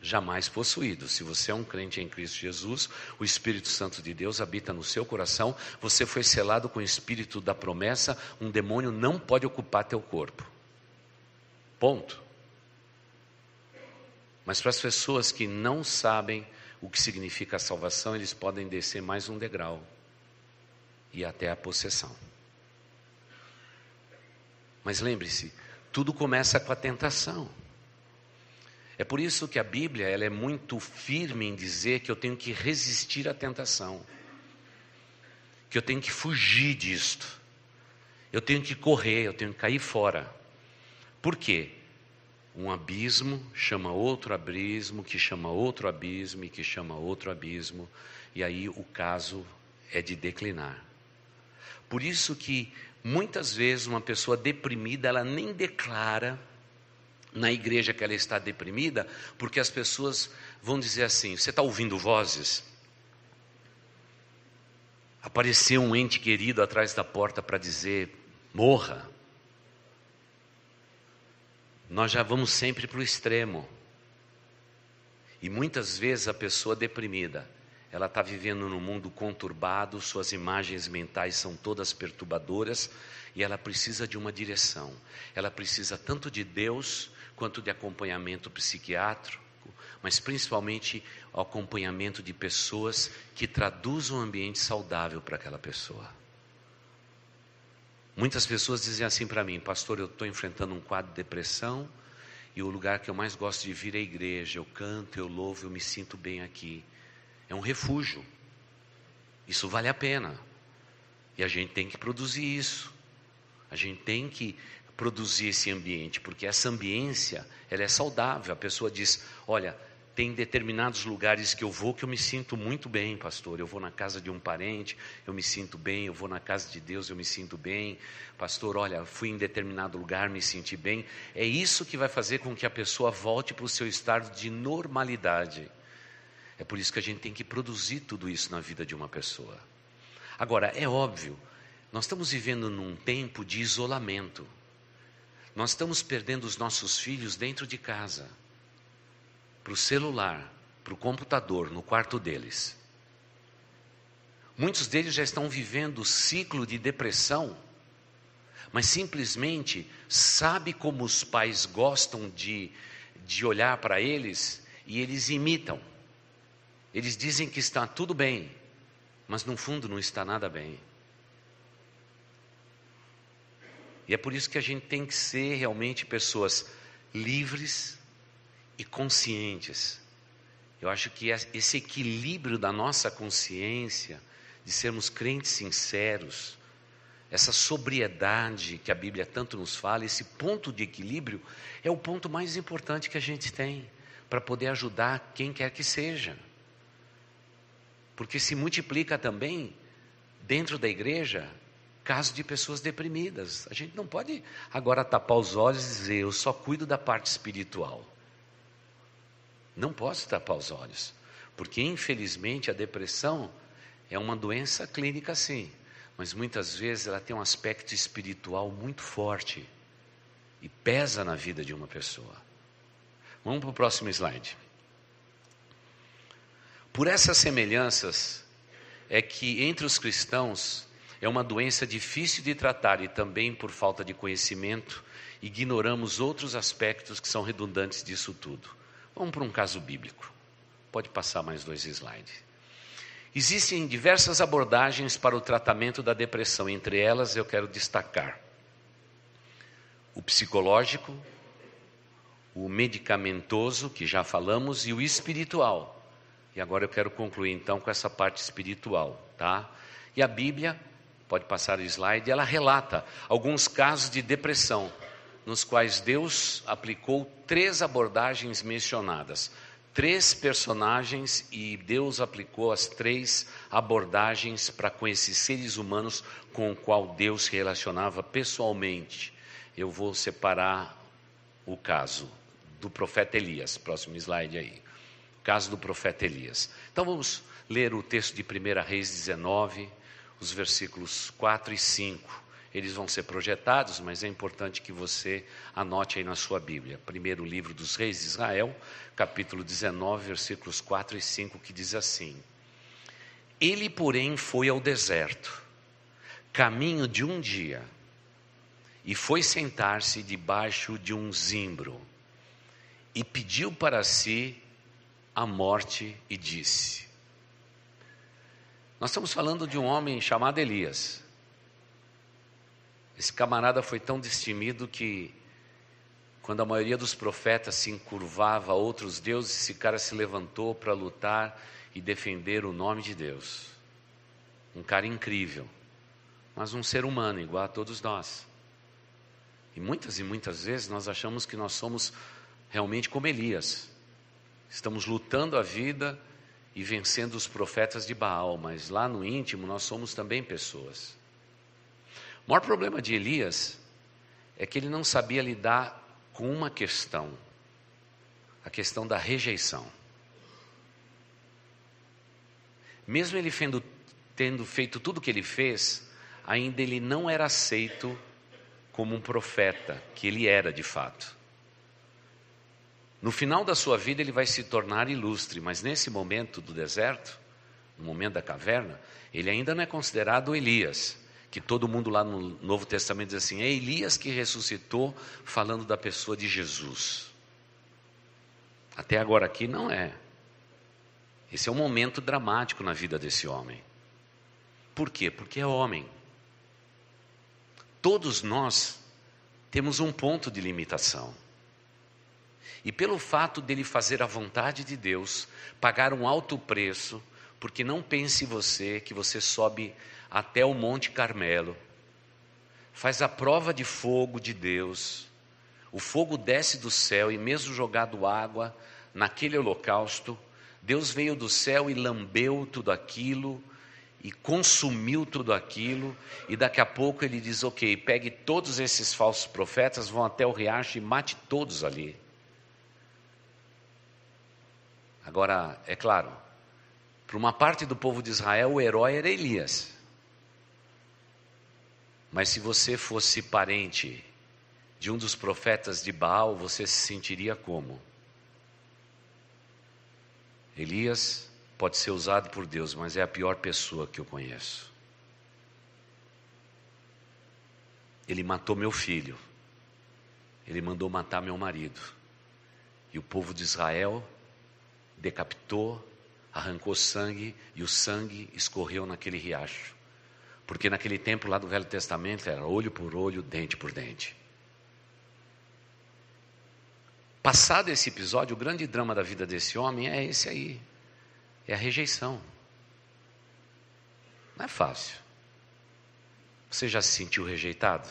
jamais possuído. Se você é um crente em Cristo Jesus, o Espírito Santo de Deus habita no seu coração, você foi selado com o Espírito da promessa, um demônio não pode ocupar teu corpo. Ponto. Mas para as pessoas que não sabem o que significa a salvação, eles podem descer mais um degrau e até a possessão. Mas lembre-se, tudo começa com a tentação. É por isso que a Bíblia ela é muito firme em dizer que eu tenho que resistir à tentação, que eu tenho que fugir disto, eu tenho que correr, eu tenho que cair fora. Por quê? Um abismo chama outro abismo, que chama outro abismo e que chama outro abismo, e aí o caso é de declinar. Por isso que muitas vezes uma pessoa deprimida, ela nem declara na igreja que ela está deprimida, porque as pessoas vão dizer assim: você está ouvindo vozes? Apareceu um ente querido atrás da porta para dizer: morra. Nós já vamos sempre para o extremo. E muitas vezes a pessoa deprimida, ela está vivendo num mundo conturbado, suas imagens mentais são todas perturbadoras e ela precisa de uma direção. Ela precisa tanto de Deus quanto de acompanhamento psiquiátrico, mas principalmente o acompanhamento de pessoas que traduzam um ambiente saudável para aquela pessoa. Muitas pessoas dizem assim para mim, pastor, eu estou enfrentando um quadro de depressão e o lugar que eu mais gosto de vir é a igreja. Eu canto, eu louvo, eu me sinto bem aqui. É um refúgio. Isso vale a pena. E a gente tem que produzir isso. A gente tem que produzir esse ambiente, porque essa ambiência, ela é saudável. A pessoa diz: "Olha, tem determinados lugares que eu vou que eu me sinto muito bem, pastor. Eu vou na casa de um parente, eu me sinto bem. Eu vou na casa de Deus, eu me sinto bem. Pastor, olha, fui em determinado lugar, me senti bem. É isso que vai fazer com que a pessoa volte para o seu estado de normalidade. É por isso que a gente tem que produzir tudo isso na vida de uma pessoa. Agora, é óbvio, nós estamos vivendo num tempo de isolamento. Nós estamos perdendo os nossos filhos dentro de casa para o celular, para o computador, no quarto deles. Muitos deles já estão vivendo o ciclo de depressão, mas simplesmente sabe como os pais gostam de, de olhar para eles e eles imitam. Eles dizem que está tudo bem, mas no fundo não está nada bem. E é por isso que a gente tem que ser realmente pessoas livres, e conscientes. Eu acho que esse equilíbrio da nossa consciência, de sermos crentes sinceros, essa sobriedade que a Bíblia tanto nos fala, esse ponto de equilíbrio, é o ponto mais importante que a gente tem para poder ajudar quem quer que seja. Porque se multiplica também, dentro da igreja, casos de pessoas deprimidas. A gente não pode agora tapar os olhos e dizer, eu só cuido da parte espiritual. Não posso tapar os olhos, porque infelizmente a depressão é uma doença clínica sim, mas muitas vezes ela tem um aspecto espiritual muito forte e pesa na vida de uma pessoa. Vamos para o próximo slide. Por essas semelhanças é que entre os cristãos é uma doença difícil de tratar e também por falta de conhecimento ignoramos outros aspectos que são redundantes disso tudo. Vamos para um caso bíblico. Pode passar mais dois slides. Existem diversas abordagens para o tratamento da depressão, entre elas eu quero destacar o psicológico, o medicamentoso, que já falamos, e o espiritual. E agora eu quero concluir então com essa parte espiritual, tá? E a Bíblia, pode passar o slide, ela relata alguns casos de depressão nos quais Deus aplicou três abordagens mencionadas. Três personagens e Deus aplicou as três abordagens para com esses seres humanos com o qual Deus se relacionava pessoalmente. Eu vou separar o caso do profeta Elias. Próximo slide aí. Caso do profeta Elias. Então vamos ler o texto de 1 Reis 19, os versículos 4 e 5. Eles vão ser projetados, mas é importante que você anote aí na sua Bíblia. Primeiro livro dos Reis de Israel, capítulo 19, versículos 4 e 5, que diz assim: Ele, porém, foi ao deserto, caminho de um dia, e foi sentar-se debaixo de um zimbro, e pediu para si a morte, e disse: Nós estamos falando de um homem chamado Elias. Esse camarada foi tão destemido que, quando a maioria dos profetas se encurvava a outros deuses, esse cara se levantou para lutar e defender o nome de Deus. Um cara incrível, mas um ser humano igual a todos nós. E muitas e muitas vezes nós achamos que nós somos realmente como Elias. Estamos lutando a vida e vencendo os profetas de Baal, mas lá no íntimo nós somos também pessoas. O maior problema de Elias é que ele não sabia lidar com uma questão: a questão da rejeição. Mesmo ele tendo, feito tudo o que ele fez, ainda ele não era aceito como um profeta, que ele era de fato. No final da sua vida ele vai se tornar ilustre, mas nesse momento do deserto, no momento da caverna, ele ainda não é considerado Elias, que todo mundo lá no Novo Testamento diz assim: é Elias que ressuscitou, falando da pessoa de Jesus. Até agora aqui não é. Esse é um momento dramático na vida desse homem. Por quê? Porque é homem. Todos nós temos um ponto de limitação. E pelo fato dele fazer a vontade de Deus, pagar um alto preço, porque não pense você que você sobe até o Monte Carmelo, faz a prova de fogo de Deus, o fogo desce do céu e mesmo jogado água naquele holocausto, Deus veio do céu e lambeu tudo aquilo e consumiu tudo aquilo, e daqui a pouco ele diz: Ok, pegue todos esses falsos profetas, vão até o riacho e mate todos ali. Agora, é claro, para uma parte do povo de Israel, o herói era Elias. Mas se você fosse parente de um dos profetas de Baal, você se sentiria como? Elias pode ser usado por Deus, mas é a pior pessoa que eu conheço. Ele matou meu filho, ele mandou matar meu marido, e o povo de Israel decapitou, arrancou sangue e o sangue escorreu naquele riacho. Porque naquele tempo lá do Velho Testamento era olho por olho, dente por dente. Passado esse episódio, o grande drama da vida desse homem é esse aí: é a rejeição. Não é fácil. Você já se sentiu rejeitado?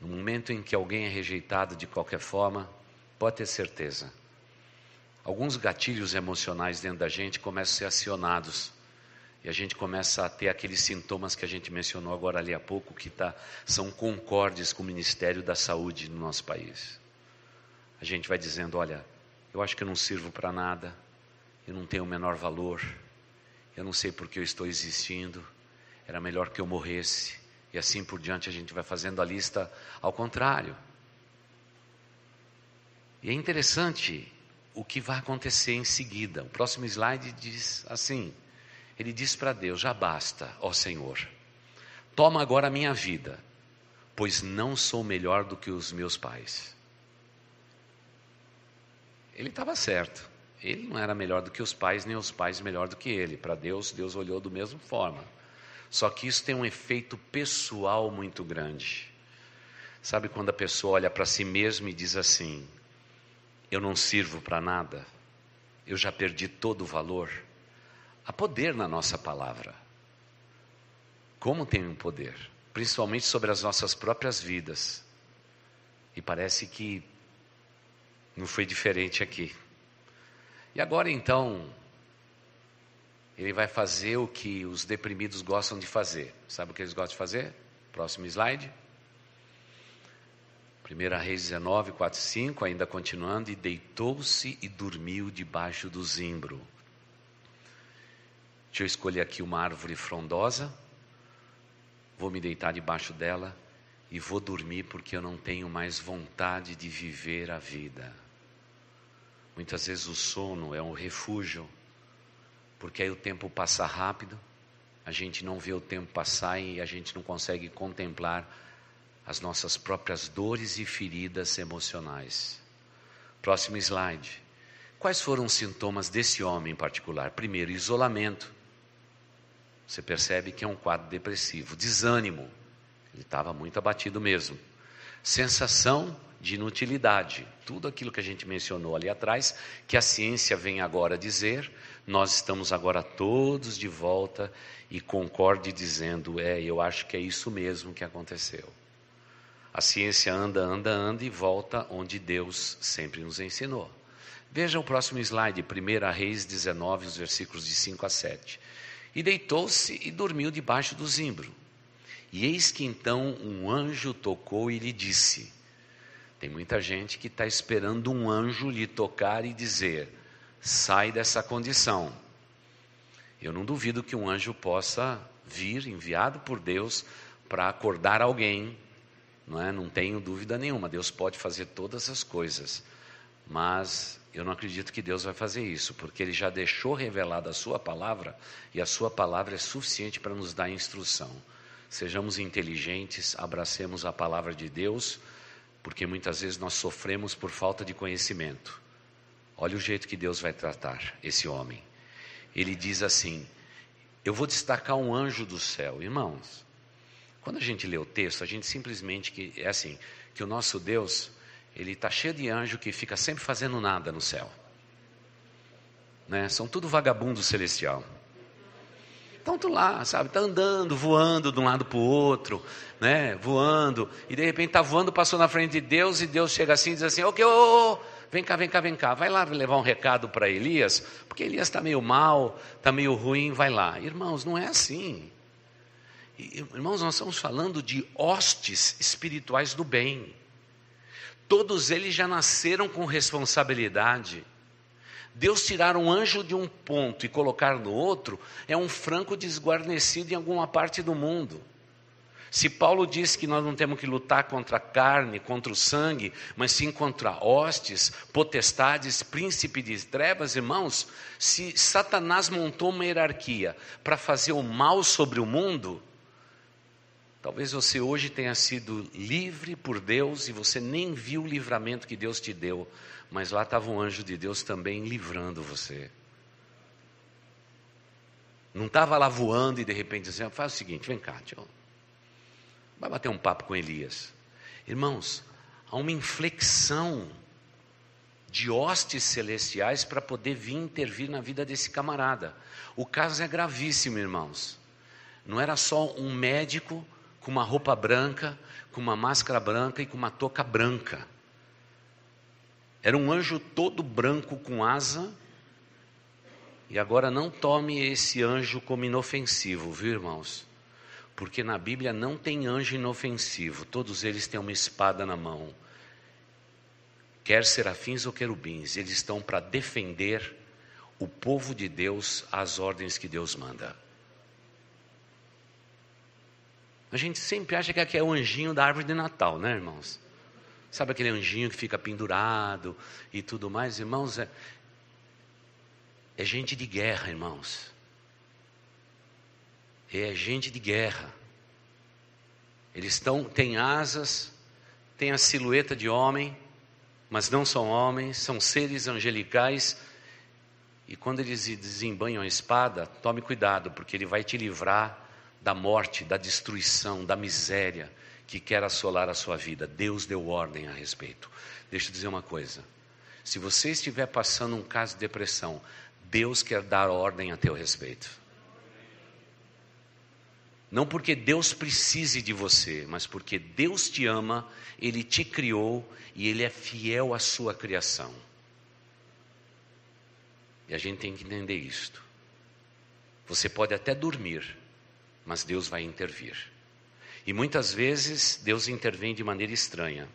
No momento em que alguém é rejeitado de qualquer forma, Pode ter certeza. Alguns gatilhos emocionais dentro da gente começam a ser acionados. E a gente começa a ter aqueles sintomas que a gente mencionou agora ali há pouco, que tá, são concordes com o Ministério da Saúde no nosso país. A gente vai dizendo: olha, eu acho que eu não sirvo para nada, eu não tenho o menor valor, eu não sei por que eu estou existindo, era melhor que eu morresse. E assim por diante a gente vai fazendo a lista ao contrário. E é interessante o que vai acontecer em seguida. O próximo slide diz assim: Ele diz para Deus: Já basta, ó Senhor, toma agora a minha vida, pois não sou melhor do que os meus pais. Ele estava certo. Ele não era melhor do que os pais, nem os pais melhor do que ele. Para Deus, Deus olhou da mesma forma. Só que isso tem um efeito pessoal muito grande. Sabe quando a pessoa olha para si mesma e diz assim: eu não sirvo para nada, eu já perdi todo o valor. Há poder na nossa palavra. Como tem um poder? Principalmente sobre as nossas próprias vidas. E parece que não foi diferente aqui. E agora então, ele vai fazer o que os deprimidos gostam de fazer. Sabe o que eles gostam de fazer? Próximo slide. 1 Reis 19, 4 5, ainda continuando, e deitou-se e dormiu debaixo do zimbro. Deixa eu escolher aqui uma árvore frondosa, vou me deitar debaixo dela e vou dormir porque eu não tenho mais vontade de viver a vida. Muitas vezes o sono é um refúgio, porque aí o tempo passa rápido, a gente não vê o tempo passar e a gente não consegue contemplar as nossas próprias dores e feridas emocionais. Próximo slide. Quais foram os sintomas desse homem em particular? Primeiro, isolamento. Você percebe que é um quadro depressivo. Desânimo. Ele estava muito abatido mesmo. Sensação de inutilidade. Tudo aquilo que a gente mencionou ali atrás, que a ciência vem agora dizer, nós estamos agora todos de volta e concorde dizendo: é, eu acho que é isso mesmo que aconteceu. A ciência anda, anda, anda e volta onde Deus sempre nos ensinou. Veja o próximo slide, 1 Reis 19, os versículos de 5 a 7. E deitou-se e dormiu debaixo do zimbro. E eis que então um anjo tocou e lhe disse: Tem muita gente que está esperando um anjo lhe tocar e dizer: sai dessa condição. Eu não duvido que um anjo possa vir enviado por Deus para acordar alguém, não é? Não tenho dúvida nenhuma. Deus pode fazer todas as coisas, mas eu não acredito que Deus vai fazer isso, porque Ele já deixou revelada a Sua palavra e a Sua palavra é suficiente para nos dar instrução. Sejamos inteligentes, abracemos a palavra de Deus, porque muitas vezes nós sofremos por falta de conhecimento. Olha o jeito que Deus vai tratar esse homem. Ele diz assim: Eu vou destacar um anjo do céu. Irmãos, quando a gente lê o texto, a gente simplesmente que é assim, que o nosso Deus, ele está cheio de anjo que fica sempre fazendo nada no céu. Né? São tudo vagabundo celestial. Então tu lá, sabe, tá andando, voando de um lado para o outro, né, voando, e de repente tá voando, passou na frente de Deus, e Deus chega assim e diz assim, ok, oh, oh, vem cá, vem cá, vem cá, vai lá levar um recado para Elias, porque Elias está meio mal, está meio ruim, vai lá. Irmãos, não é assim. Irmãos, nós estamos falando de hostes espirituais do bem. Todos eles já nasceram com responsabilidade. Deus tirar um anjo de um ponto e colocar no outro é um franco desguarnecido em alguma parte do mundo. Se Paulo diz que nós não temos que lutar contra a carne, contra o sangue, mas sim contra hostes, potestades, príncipe de trevas, irmãos, se Satanás montou uma hierarquia para fazer o mal sobre o mundo, talvez você hoje tenha sido livre por Deus e você nem viu o livramento que Deus te deu, mas lá estava um anjo de Deus também livrando você. Não estava lá voando e de repente dizendo: faz o seguinte, vem cá, tio. vai bater um papo com Elias. Irmãos, há uma inflexão de hostes celestiais para poder vir intervir na vida desse camarada. O caso é gravíssimo, irmãos. Não era só um médico com uma roupa branca, com uma máscara branca e com uma touca branca. Era um anjo todo branco com asa. E agora não tome esse anjo como inofensivo, viu, irmãos? Porque na Bíblia não tem anjo inofensivo, todos eles têm uma espada na mão. Quer serafins ou querubins, eles estão para defender o povo de Deus às ordens que Deus manda. A gente sempre acha que aqui é o anjinho da árvore de Natal, né, irmãos? Sabe aquele anjinho que fica pendurado e tudo mais, irmãos? É, é gente de guerra, irmãos. É gente de guerra. Eles estão, têm asas, têm a silhueta de homem, mas não são homens, são seres angelicais. E quando eles desembanham a espada, tome cuidado, porque ele vai te livrar da morte, da destruição, da miséria que quer assolar a sua vida. Deus deu ordem a respeito. Deixa eu dizer uma coisa. Se você estiver passando um caso de depressão, Deus quer dar ordem a teu respeito. Não porque Deus precise de você, mas porque Deus te ama, Ele te criou e Ele é fiel à sua criação. E a gente tem que entender isto. Você pode até dormir, mas Deus vai intervir. E muitas vezes Deus intervém de maneira estranha.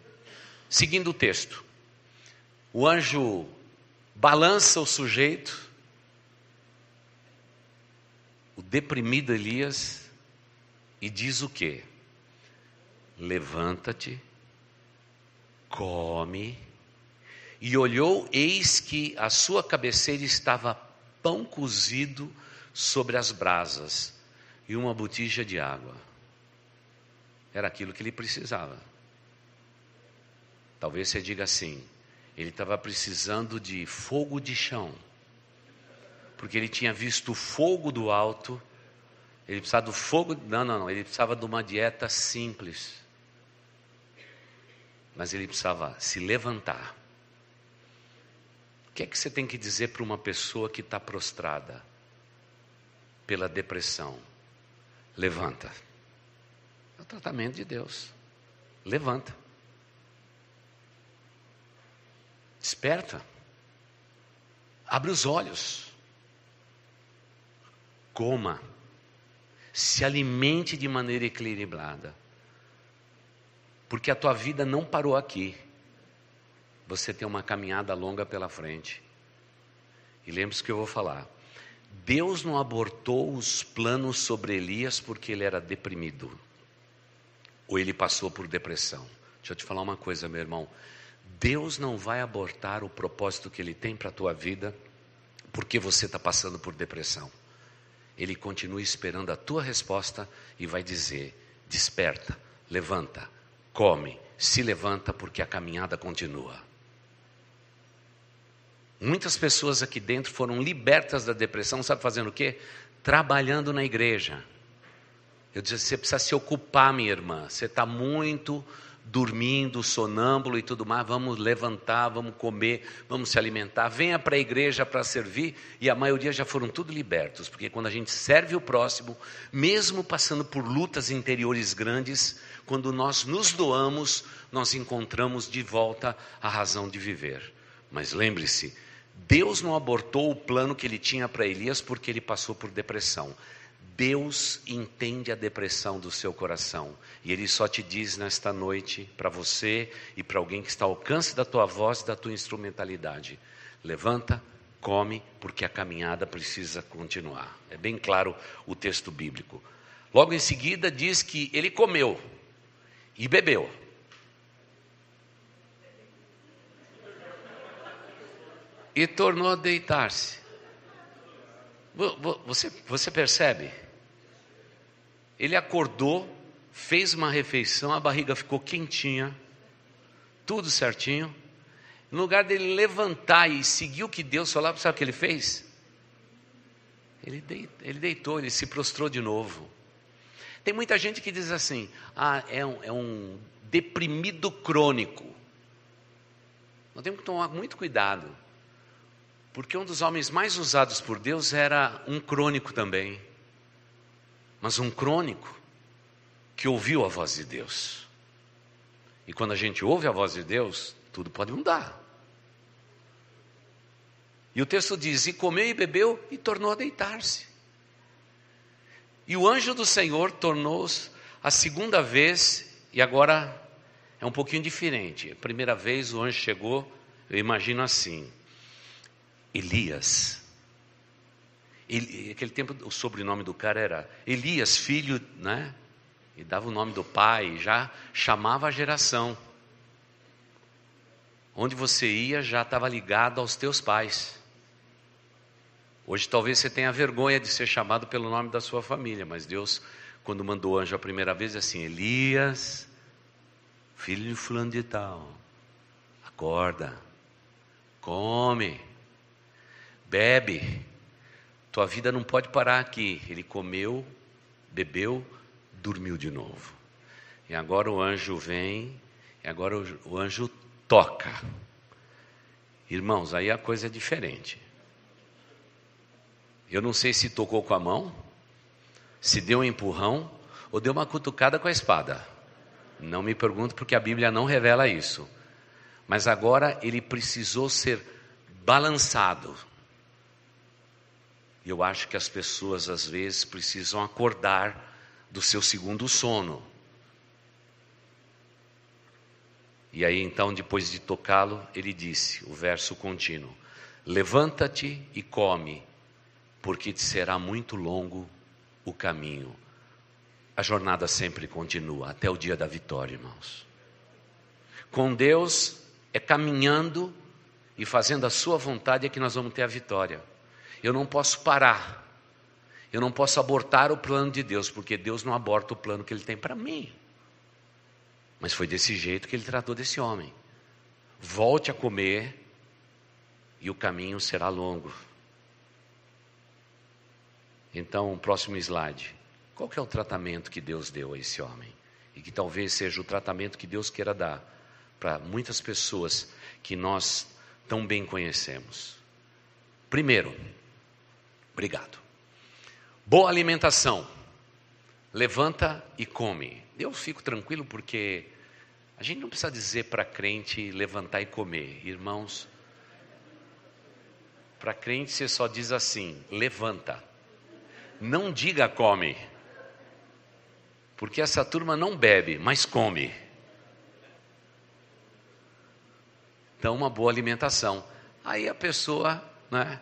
Seguindo o texto, o anjo balança o sujeito, o deprimido Elias, e diz o que? Levanta-te, come, e olhou, eis que a sua cabeceira estava pão cozido sobre as brasas e uma botija de água. Era aquilo que ele precisava. Talvez você diga assim: ele estava precisando de fogo de chão, porque ele tinha visto fogo do alto. Ele precisava do fogo. Não, não, não. Ele precisava de uma dieta simples. Mas ele precisava se levantar. O que é que você tem que dizer para uma pessoa que está prostrada pela depressão? Levanta. É o tratamento de Deus. Levanta. Desperta. Abre os olhos. Coma. Se alimente de maneira equilibrada. Porque a tua vida não parou aqui. Você tem uma caminhada longa pela frente. E lembre-se que eu vou falar. Deus não abortou os planos sobre Elias porque ele era deprimido. Ou ele passou por depressão. Deixa eu te falar uma coisa, meu irmão. Deus não vai abortar o propósito que Ele tem para a tua vida porque você está passando por depressão. Ele continua esperando a tua resposta e vai dizer: desperta, levanta, come, se levanta porque a caminhada continua. Muitas pessoas aqui dentro foram libertas da depressão, sabe fazendo o quê? Trabalhando na igreja. Eu disse: você precisa se ocupar, minha irmã. Você está muito dormindo, sonâmbulo e tudo mais, vamos levantar, vamos comer, vamos se alimentar. Venha para a igreja para servir, e a maioria já foram tudo libertos, porque quando a gente serve o próximo, mesmo passando por lutas interiores grandes, quando nós nos doamos, nós encontramos de volta a razão de viver. Mas lembre-se, Deus não abortou o plano que ele tinha para Elias porque ele passou por depressão. Deus entende a depressão do seu coração e Ele só te diz nesta noite, para você e para alguém que está ao alcance da tua voz e da tua instrumentalidade: levanta, come, porque a caminhada precisa continuar. É bem claro o texto bíblico. Logo em seguida diz que ele comeu e bebeu. E tornou a deitar-se. Você, você percebe? Ele acordou, fez uma refeição, a barriga ficou quentinha, tudo certinho. No lugar dele levantar e seguir o que Deus falava, sabe o que ele fez? Ele deitou, ele, deitou, ele se prostrou de novo. Tem muita gente que diz assim: ah, é um, é um deprimido crônico. Nós temos que tomar muito cuidado, porque um dos homens mais usados por Deus era um crônico também mas um crônico que ouviu a voz de Deus. E quando a gente ouve a voz de Deus, tudo pode mudar. E o texto diz: E comeu e bebeu e tornou a deitar-se. E o anjo do Senhor tornou-se a segunda vez, e agora é um pouquinho diferente. A primeira vez o anjo chegou, eu imagino assim: Elias, ele, aquele tempo o sobrenome do cara era Elias, filho, né? E dava o nome do pai, já chamava a geração. Onde você ia já estava ligado aos teus pais. Hoje talvez você tenha vergonha de ser chamado pelo nome da sua família, mas Deus, quando mandou o anjo a primeira vez, assim: Elias, filho de fulano de tal, acorda, come, bebe, tua vida não pode parar aqui. Ele comeu, bebeu, dormiu de novo. E agora o anjo vem, e agora o, anjo toca. Irmãos, aí a coisa é diferente. Eu não sei se tocou com a mão, se deu um empurrão ou deu uma cutucada com a espada. Não me pergunto porque a Bíblia não revela isso. Mas agora ele precisou ser balançado. E eu acho que as pessoas às vezes precisam acordar do seu segundo sono. E aí então, depois de tocá-lo, ele disse, o verso contínuo: Levanta-te e come, porque te será muito longo o caminho. A jornada sempre continua até o dia da vitória, irmãos. Com Deus é caminhando e fazendo a sua vontade é que nós vamos ter a vitória. Eu não posso parar. Eu não posso abortar o plano de Deus, porque Deus não aborta o plano que Ele tem para mim. Mas foi desse jeito que Ele tratou desse homem. Volte a comer e o caminho será longo. Então, próximo slide. Qual é o tratamento que Deus deu a esse homem? E que talvez seja o tratamento que Deus queira dar para muitas pessoas que nós tão bem conhecemos. Primeiro, Obrigado. Boa alimentação. Levanta e come. Eu fico tranquilo porque a gente não precisa dizer para crente levantar e comer. Irmãos, para crente você só diz assim: levanta. Não diga come. Porque essa turma não bebe, mas come. Então, uma boa alimentação. Aí a pessoa, né?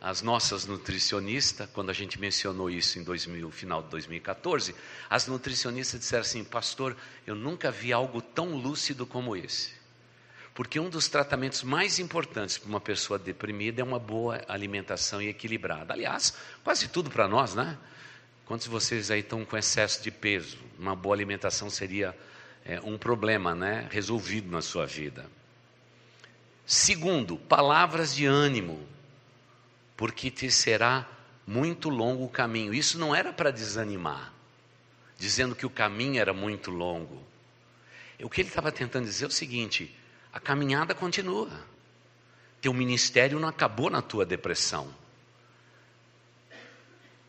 As nossas nutricionistas, quando a gente mencionou isso em 2000, final de 2014, as nutricionistas disseram assim: Pastor, eu nunca vi algo tão lúcido como esse. Porque um dos tratamentos mais importantes para uma pessoa deprimida é uma boa alimentação e equilibrada. Aliás, quase tudo para nós, né? Quantos de vocês aí estão com excesso de peso? Uma boa alimentação seria é, um problema, né? Resolvido na sua vida. Segundo, palavras de ânimo porque te será muito longo o caminho. Isso não era para desanimar, dizendo que o caminho era muito longo. O que ele estava tentando dizer é o seguinte: a caminhada continua. Teu ministério não acabou na tua depressão.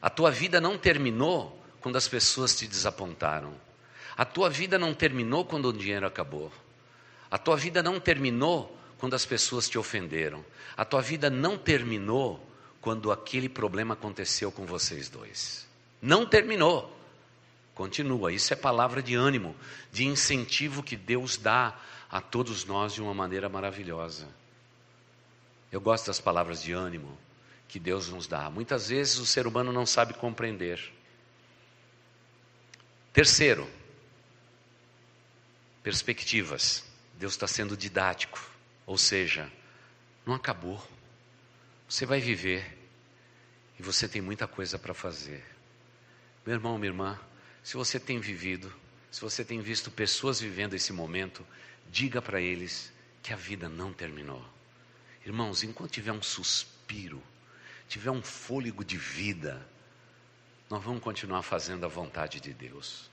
A tua vida não terminou quando as pessoas te desapontaram. A tua vida não terminou quando o dinheiro acabou. A tua vida não terminou quando as pessoas te ofenderam. A tua vida não terminou quando aquele problema aconteceu com vocês dois. Não terminou. Continua. Isso é palavra de ânimo, de incentivo que Deus dá a todos nós de uma maneira maravilhosa. Eu gosto das palavras de ânimo que Deus nos dá. Muitas vezes o ser humano não sabe compreender. Terceiro, perspectivas. Deus está sendo didático, ou seja, não acabou. Você vai viver e você tem muita coisa para fazer. Meu irmão, minha irmã, se você tem vivido, se você tem visto pessoas vivendo esse momento, diga para eles que a vida não terminou. Irmãos, enquanto tiver um suspiro, tiver um fôlego de vida, nós vamos continuar fazendo a vontade de Deus.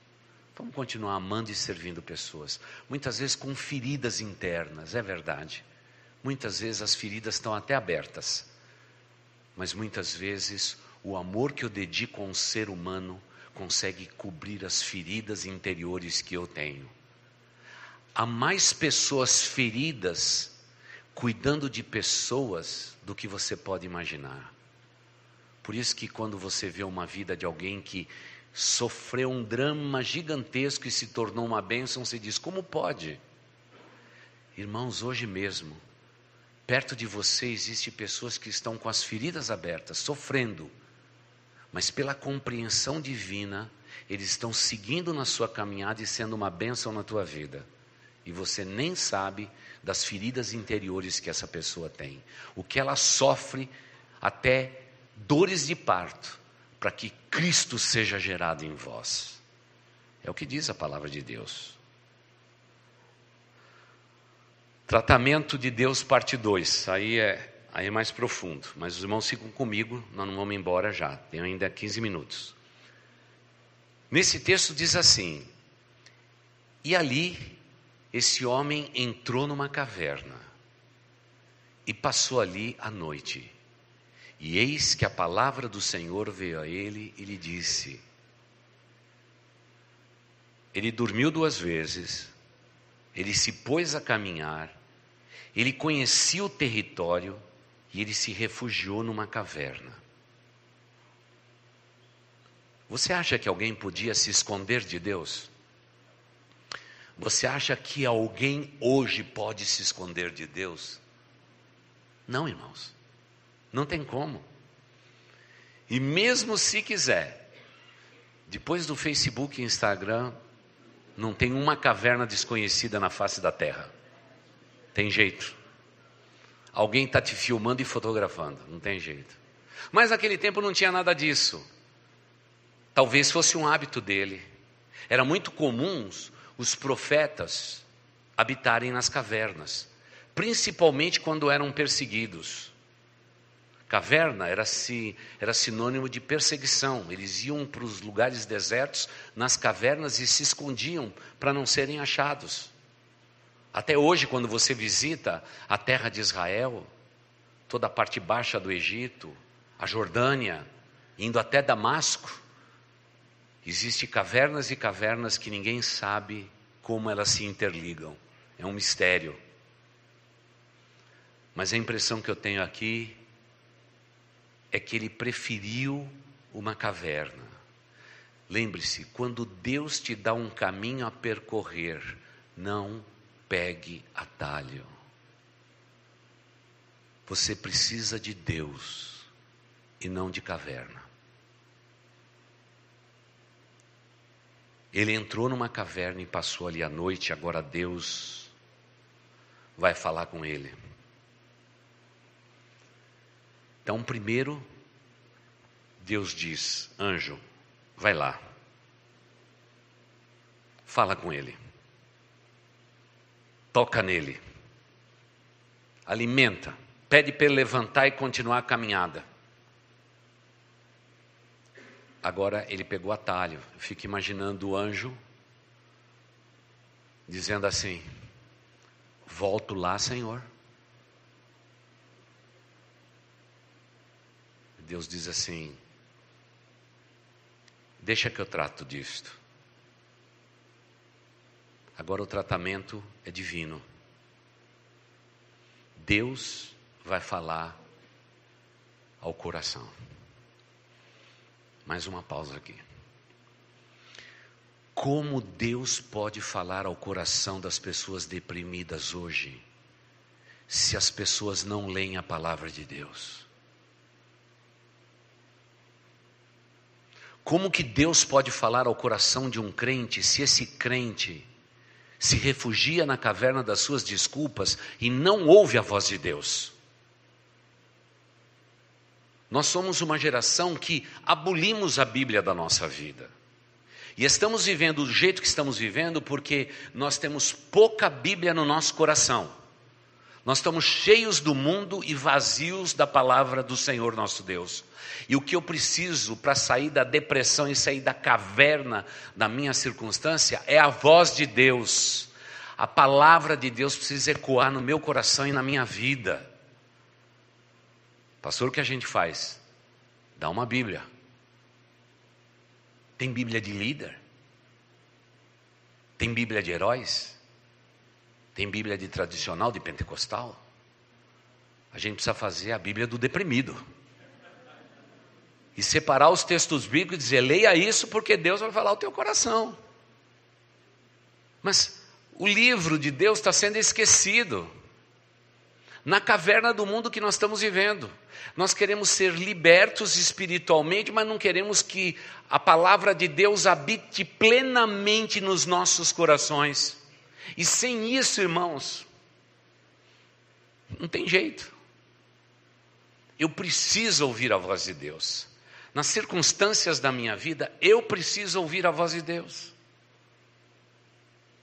Vamos continuar amando e servindo pessoas. Muitas vezes com feridas internas, é verdade. Muitas vezes as feridas estão até abertas mas muitas vezes o amor que eu dedico a um ser humano consegue cobrir as feridas interiores que eu tenho. Há mais pessoas feridas cuidando de pessoas do que você pode imaginar. Por isso que quando você vê uma vida de alguém que sofreu um drama gigantesco e se tornou uma bênção, você diz: como pode? Irmãos, hoje mesmo, Perto de você existe pessoas que estão com as feridas abertas, sofrendo, mas pela compreensão divina, eles estão seguindo na sua caminhada e sendo uma bênção na tua vida. E você nem sabe das feridas interiores que essa pessoa tem, o que ela sofre até dores de parto, para que Cristo seja gerado em vós. É o que diz a palavra de Deus. Tratamento de Deus, parte 2. Aí é, aí é mais profundo. Mas os irmãos ficam comigo, nós não vamos embora já. Tenho ainda 15 minutos. Nesse texto diz assim: E ali, esse homem entrou numa caverna e passou ali a noite. E eis que a palavra do Senhor veio a ele e lhe disse: Ele dormiu duas vezes ele se pôs a caminhar, ele conhecia o território e ele se refugiou numa caverna. Você acha que alguém podia se esconder de Deus? Você acha que alguém hoje pode se esconder de Deus? Não, irmãos. Não tem como. E mesmo se quiser, depois do Facebook e Instagram, não tem uma caverna desconhecida na face da terra. Tem jeito. Alguém está te filmando e fotografando, não tem jeito. Mas naquele tempo não tinha nada disso. Talvez fosse um hábito dele. Era muito comum os profetas habitarem nas cavernas, principalmente quando eram perseguidos. Caverna era, si, era sinônimo de perseguição. Eles iam para os lugares desertos, nas cavernas, e se escondiam para não serem achados. Até hoje, quando você visita a terra de Israel, toda a parte baixa do Egito, a Jordânia, indo até Damasco, existem cavernas e cavernas que ninguém sabe como elas se interligam. É um mistério. Mas a impressão que eu tenho aqui é que ele preferiu uma caverna. Lembre-se, quando Deus te dá um caminho a percorrer, não pegue atalho. Você precisa de Deus e não de caverna. Ele entrou numa caverna e passou ali a noite, agora Deus vai falar com ele. Então, primeiro, Deus diz: anjo, vai lá, fala com ele, toca nele, alimenta, pede para ele levantar e continuar a caminhada. Agora ele pegou atalho, fico imaginando o anjo dizendo assim: Volto lá, Senhor. Deus diz assim: Deixa que eu trato disto. Agora o tratamento é divino. Deus vai falar ao coração. Mais uma pausa aqui. Como Deus pode falar ao coração das pessoas deprimidas hoje, se as pessoas não leem a palavra de Deus? Como que Deus pode falar ao coração de um crente se esse crente se refugia na caverna das suas desculpas e não ouve a voz de Deus? Nós somos uma geração que abolimos a Bíblia da nossa vida. E estamos vivendo do jeito que estamos vivendo porque nós temos pouca Bíblia no nosso coração. Nós estamos cheios do mundo e vazios da palavra do Senhor nosso Deus. E o que eu preciso para sair da depressão e sair da caverna da minha circunstância é a voz de Deus. A palavra de Deus precisa ecoar no meu coração e na minha vida. Pastor, o que a gente faz? Dá uma Bíblia. Tem Bíblia de líder? Tem Bíblia de heróis? Tem Bíblia de tradicional, de pentecostal. A gente precisa fazer a Bíblia do deprimido. E separar os textos bíblicos e dizer, leia isso porque Deus vai falar o teu coração. Mas o livro de Deus está sendo esquecido. Na caverna do mundo que nós estamos vivendo. Nós queremos ser libertos espiritualmente, mas não queremos que a palavra de Deus habite plenamente nos nossos corações. E sem isso, irmãos, não tem jeito. Eu preciso ouvir a voz de Deus. Nas circunstâncias da minha vida, eu preciso ouvir a voz de Deus.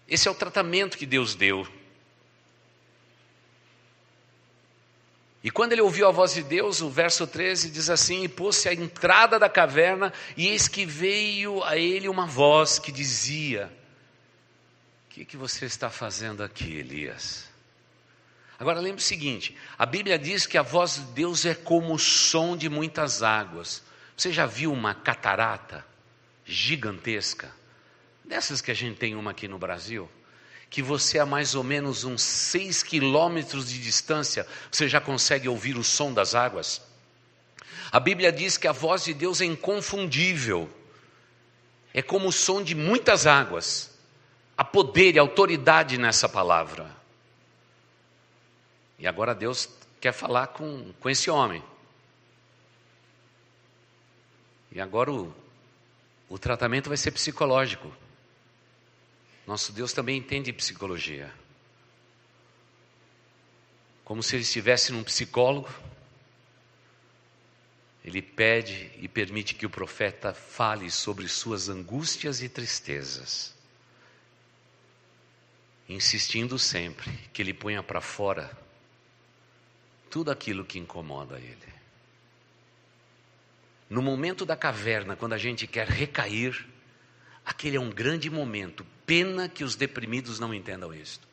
Esse é o tratamento que Deus deu. E quando ele ouviu a voz de Deus, o verso 13 diz assim: E pôs-se à entrada da caverna, e eis que veio a ele uma voz que dizia: que, que você está fazendo aqui, Elias? Agora lembre o seguinte: a Bíblia diz que a voz de Deus é como o som de muitas águas. Você já viu uma catarata gigantesca? Dessas que a gente tem uma aqui no Brasil? Que você a mais ou menos uns seis quilômetros de distância, você já consegue ouvir o som das águas? A Bíblia diz que a voz de Deus é inconfundível, é como o som de muitas águas há poder e autoridade nessa palavra. E agora Deus quer falar com, com esse homem. E agora o, o tratamento vai ser psicológico. Nosso Deus também entende psicologia. Como se ele estivesse num psicólogo. Ele pede e permite que o profeta fale sobre suas angústias e tristezas insistindo sempre que ele ponha para fora tudo aquilo que incomoda ele. No momento da caverna, quando a gente quer recair, aquele é um grande momento. Pena que os deprimidos não entendam isto.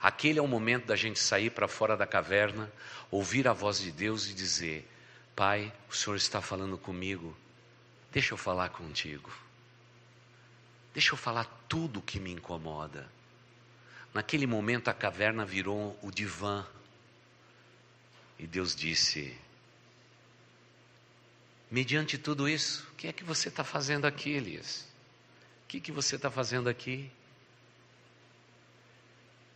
Aquele é o momento da gente sair para fora da caverna, ouvir a voz de Deus e dizer: Pai, o Senhor está falando comigo, deixa eu falar contigo. Deixa eu falar tudo o que me incomoda. Naquele momento a caverna virou o divã. E Deus disse: Mediante tudo isso, o que é que você está fazendo aqui, Elias? O que, que você está fazendo aqui?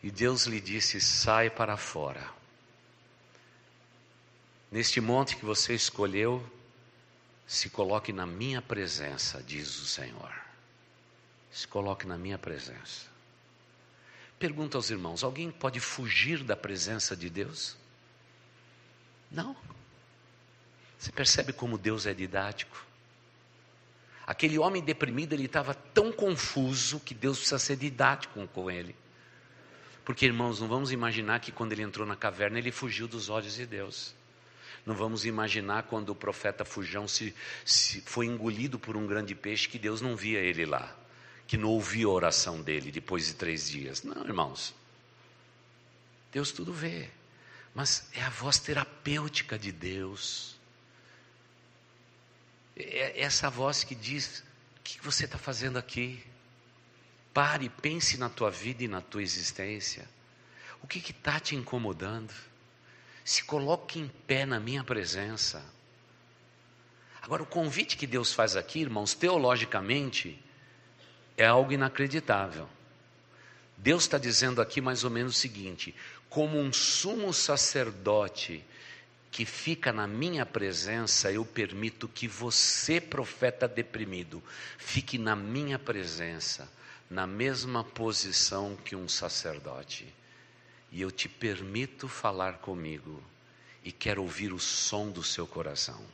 E Deus lhe disse: sai para fora. Neste monte que você escolheu, se coloque na minha presença, diz o Senhor. Se coloque na minha presença. Pergunta aos irmãos: alguém pode fugir da presença de Deus? Não. Você percebe como Deus é didático? Aquele homem deprimido, ele estava tão confuso que Deus precisa ser didático com ele. Porque, irmãos, não vamos imaginar que quando ele entrou na caverna, ele fugiu dos olhos de Deus. Não vamos imaginar quando o profeta Fujão se, se foi engolido por um grande peixe que Deus não via ele lá, que não ouvia a oração dele depois de três dias. Não, irmãos. Deus tudo vê, mas é a voz terapêutica de Deus. É essa voz que diz: o que você está fazendo aqui? Pare, pense na tua vida e na tua existência. O que está te incomodando? Se coloque em pé na minha presença. Agora, o convite que Deus faz aqui, irmãos, teologicamente, é algo inacreditável. Deus está dizendo aqui mais ou menos o seguinte: como um sumo sacerdote que fica na minha presença, eu permito que você, profeta deprimido, fique na minha presença, na mesma posição que um sacerdote. E eu te permito falar comigo e quero ouvir o som do seu coração.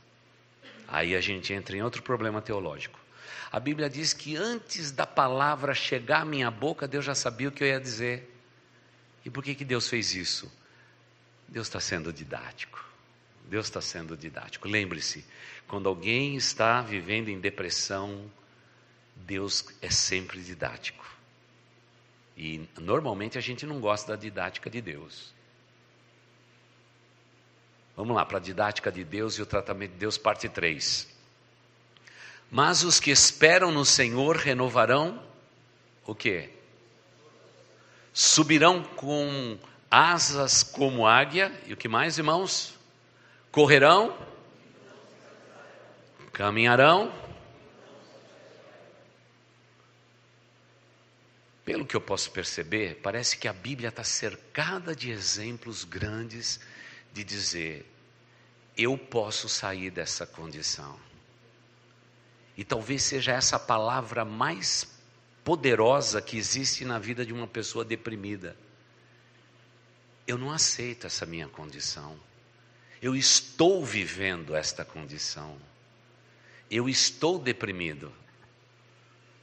Aí a gente entra em outro problema teológico. A Bíblia diz que antes da palavra chegar à minha boca, Deus já sabia o que eu ia dizer. E por que, que Deus fez isso? Deus está sendo didático. Deus está sendo didático. Lembre-se, quando alguém está vivendo em depressão, Deus é sempre didático. E normalmente a gente não gosta da didática de Deus. Vamos lá para a didática de Deus e o tratamento de Deus, parte 3. Mas os que esperam no Senhor renovarão o quê? Subirão com asas como águia, e o que mais, irmãos? correrão, caminharão. Pelo que eu posso perceber, parece que a Bíblia está cercada de exemplos grandes de dizer: eu posso sair dessa condição. E talvez seja essa palavra mais poderosa que existe na vida de uma pessoa deprimida. Eu não aceito essa minha condição. Eu estou vivendo esta condição. Eu estou deprimido.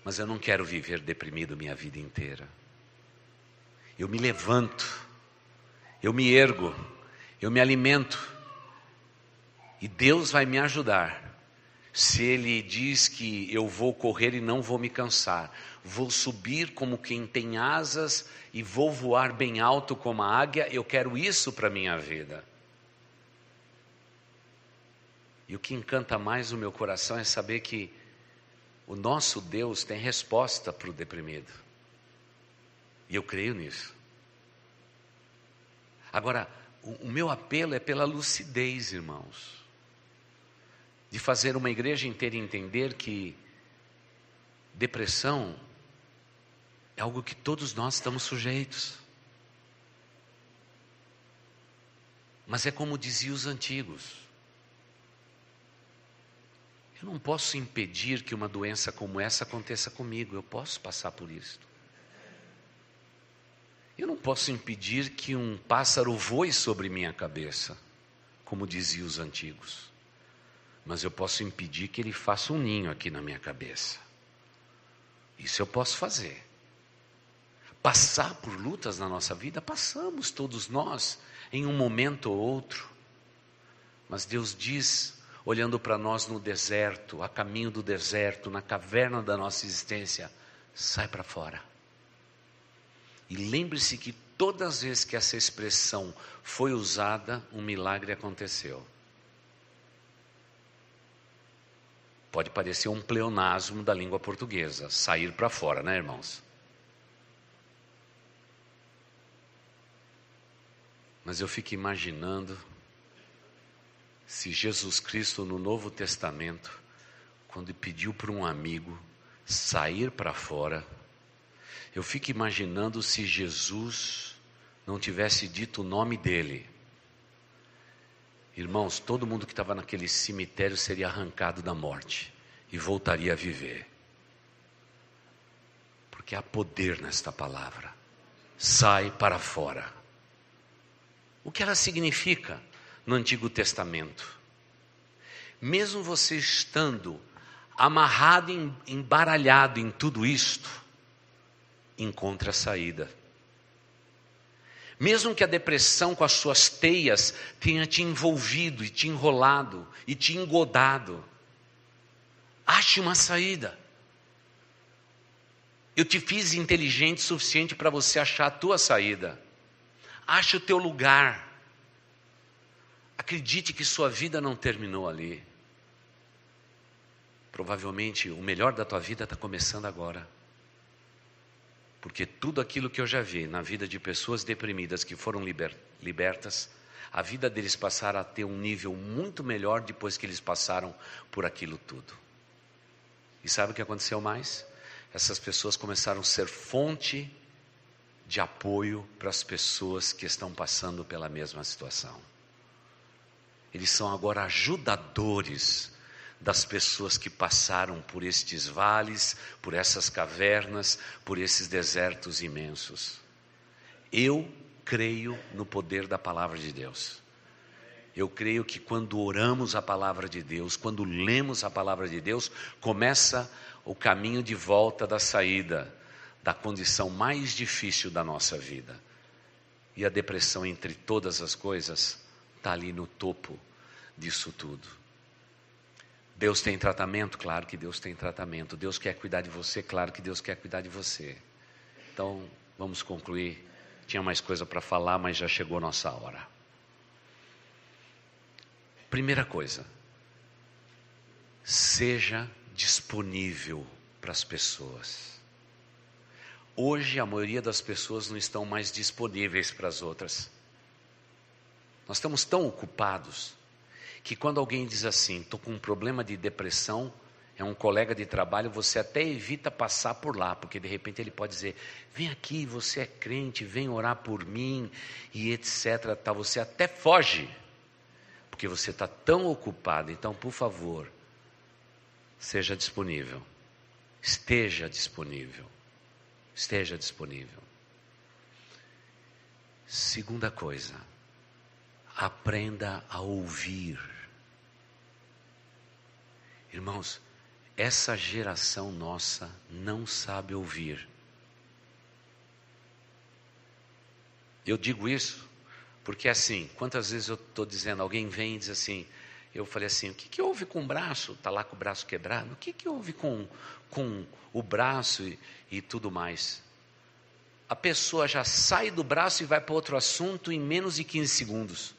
Mas eu não quero viver deprimido minha vida inteira. Eu me levanto, eu me ergo, eu me alimento. E Deus vai me ajudar. Se Ele diz que eu vou correr e não vou me cansar, vou subir como quem tem asas e vou voar bem alto como a águia, eu quero isso para a minha vida. E o que encanta mais o meu coração é saber que o nosso Deus tem resposta para o deprimido. E eu creio nisso. Agora, o, o meu apelo é pela lucidez, irmãos, de fazer uma igreja inteira entender que depressão é algo que todos nós estamos sujeitos. Mas é como diziam os antigos: eu não posso impedir que uma doença como essa aconteça comigo, eu posso passar por isso. Eu não posso impedir que um pássaro voe sobre minha cabeça, como diziam os antigos. Mas eu posso impedir que ele faça um ninho aqui na minha cabeça. Isso eu posso fazer. Passar por lutas na nossa vida, passamos todos nós, em um momento ou outro. Mas Deus diz olhando para nós no deserto, a caminho do deserto, na caverna da nossa existência, sai para fora. E lembre-se que todas as vezes que essa expressão foi usada, um milagre aconteceu. Pode parecer um pleonasmo da língua portuguesa, sair para fora, né, irmãos? Mas eu fico imaginando se Jesus Cristo no Novo Testamento, quando pediu para um amigo sair para fora, eu fico imaginando se Jesus não tivesse dito o nome dele. Irmãos, todo mundo que estava naquele cemitério seria arrancado da morte e voltaria a viver. Porque há poder nesta palavra. Sai para fora. O que ela significa no Antigo Testamento? Mesmo você estando amarrado, embaralhado em tudo isto, encontre a saída. Mesmo que a depressão com as suas teias tenha te envolvido e te enrolado e te engodado, ache uma saída. Eu te fiz inteligente o suficiente para você achar a tua saída. Ache o teu lugar. Acredite que sua vida não terminou ali. Provavelmente o melhor da tua vida está começando agora. Porque tudo aquilo que eu já vi na vida de pessoas deprimidas que foram liber, libertas, a vida deles passará a ter um nível muito melhor depois que eles passaram por aquilo tudo. E sabe o que aconteceu mais? Essas pessoas começaram a ser fonte de apoio para as pessoas que estão passando pela mesma situação. Eles são agora ajudadores das pessoas que passaram por estes vales, por essas cavernas, por esses desertos imensos. Eu creio no poder da palavra de Deus. Eu creio que quando oramos a palavra de Deus, quando lemos a palavra de Deus, começa o caminho de volta da saída da condição mais difícil da nossa vida. E a depressão, entre todas as coisas, está ali no topo disso tudo. Deus tem tratamento? Claro que Deus tem tratamento. Deus quer cuidar de você? Claro que Deus quer cuidar de você. Então, vamos concluir. Tinha mais coisa para falar, mas já chegou nossa hora. Primeira coisa, seja disponível para as pessoas. Hoje, a maioria das pessoas não estão mais disponíveis para as outras. Nós estamos tão ocupados que quando alguém diz assim, estou com um problema de depressão, é um colega de trabalho, você até evita passar por lá, porque de repente ele pode dizer: vem aqui, você é crente, vem orar por mim, e etc. Tá, você até foge, porque você está tão ocupado. Então, por favor, seja disponível, esteja disponível, esteja disponível. Segunda coisa, aprenda a ouvir. Irmãos, essa geração nossa não sabe ouvir. Eu digo isso porque assim, quantas vezes eu estou dizendo, alguém vem e diz assim, eu falei assim, o que, que houve com o braço? Está lá com o braço quebrado? O que, que houve com, com o braço e, e tudo mais? A pessoa já sai do braço e vai para outro assunto em menos de 15 segundos.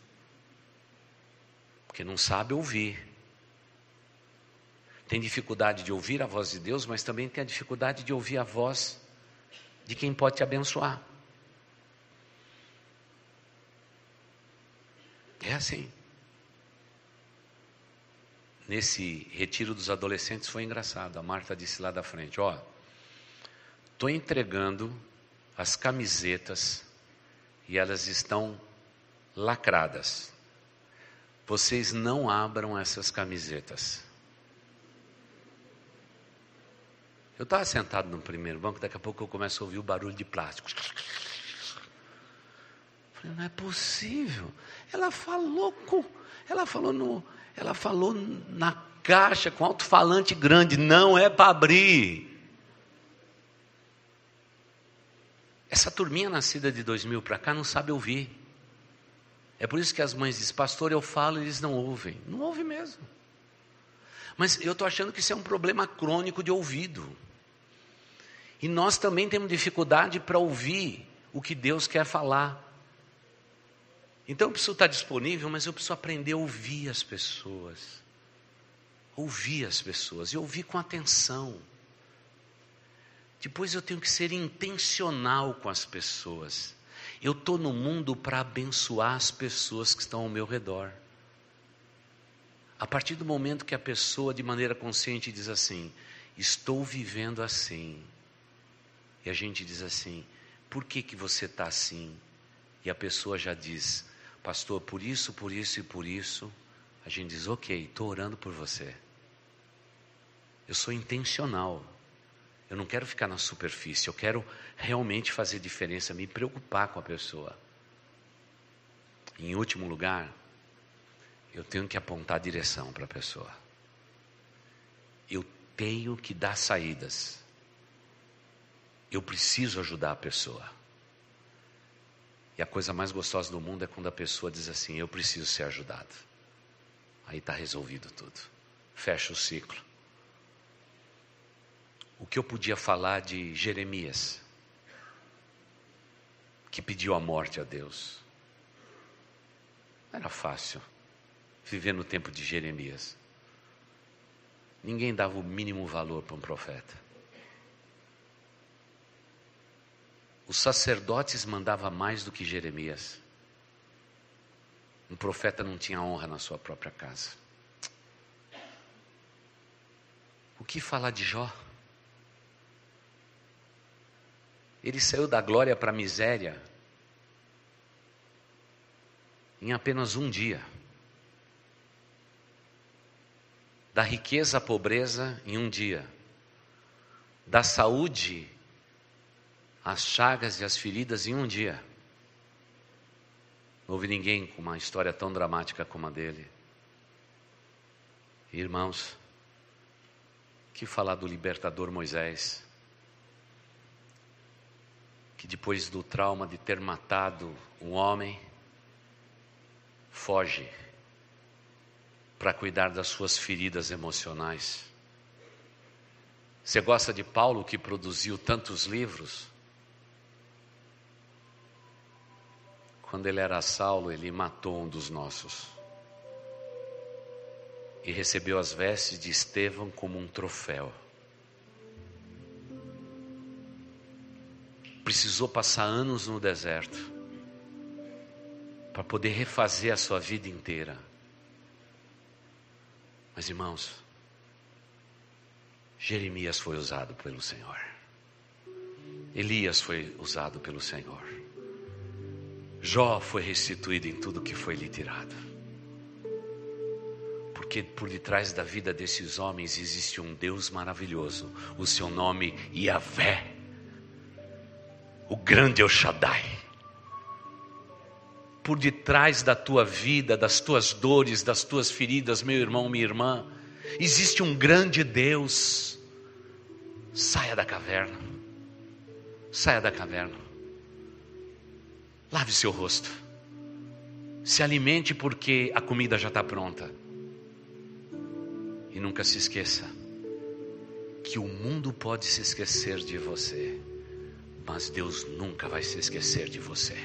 Porque não sabe ouvir tem dificuldade de ouvir a voz de Deus, mas também tem a dificuldade de ouvir a voz de quem pode te abençoar. É assim. Nesse retiro dos adolescentes foi engraçado. A Marta disse lá da frente: Ó, estou entregando as camisetas e elas estão lacradas. Vocês não abram essas camisetas. Eu estava sentado no primeiro banco, daqui a pouco eu começo a ouvir o barulho de plástico. Falei, não é possível. Ela falou com, ela falou no, ela falou na caixa com alto-falante grande, não é para abrir. Essa turminha nascida de 2000 para cá não sabe ouvir. É por isso que as mães dizem, pastor, eu falo e eles não ouvem. Não ouvem mesmo. Mas eu estou achando que isso é um problema crônico de ouvido. E nós também temos dificuldade para ouvir o que Deus quer falar. Então eu preciso estar disponível, mas eu preciso aprender a ouvir as pessoas. Ouvir as pessoas e ouvir com atenção. Depois eu tenho que ser intencional com as pessoas. Eu estou no mundo para abençoar as pessoas que estão ao meu redor. A partir do momento que a pessoa, de maneira consciente, diz assim: Estou vivendo assim. E a gente diz assim: Por que, que você está assim? E a pessoa já diz: Pastor, por isso, por isso e por isso. A gente diz: Ok, estou orando por você. Eu sou intencional. Eu não quero ficar na superfície, eu quero realmente fazer diferença, me preocupar com a pessoa. Em último lugar, eu tenho que apontar a direção para a pessoa. Eu tenho que dar saídas. Eu preciso ajudar a pessoa. E a coisa mais gostosa do mundo é quando a pessoa diz assim: Eu preciso ser ajudado. Aí está resolvido tudo. Fecha o ciclo o que eu podia falar de Jeremias, que pediu a morte a Deus. Era fácil viver no tempo de Jeremias. Ninguém dava o mínimo valor para um profeta. Os sacerdotes mandavam mais do que Jeremias. Um profeta não tinha honra na sua própria casa. O que falar de Jó? Ele saiu da glória para a miséria em apenas um dia. Da riqueza à pobreza em um dia. Da saúde às chagas e às feridas em um dia. Não houve ninguém com uma história tão dramática como a dele. Irmãos, que falar do libertador Moisés? que depois do trauma de ter matado um homem, foge para cuidar das suas feridas emocionais. Você gosta de Paulo que produziu tantos livros? Quando ele era Saulo, ele matou um dos nossos e recebeu as vestes de Estevão como um troféu. precisou passar anos no deserto para poder refazer a sua vida inteira. Mas irmãos, Jeremias foi usado pelo Senhor. Elias foi usado pelo Senhor. Jó foi restituído em tudo que foi lhe tirado. Porque por detrás da vida desses homens existe um Deus maravilhoso, o seu nome Yahvé o grande El Shaddai. Por detrás da tua vida, das tuas dores, das tuas feridas, meu irmão, minha irmã, existe um grande Deus. Saia da caverna. Saia da caverna. Lave seu rosto. Se alimente porque a comida já está pronta. E nunca se esqueça que o mundo pode se esquecer de você mas Deus nunca vai se esquecer de você.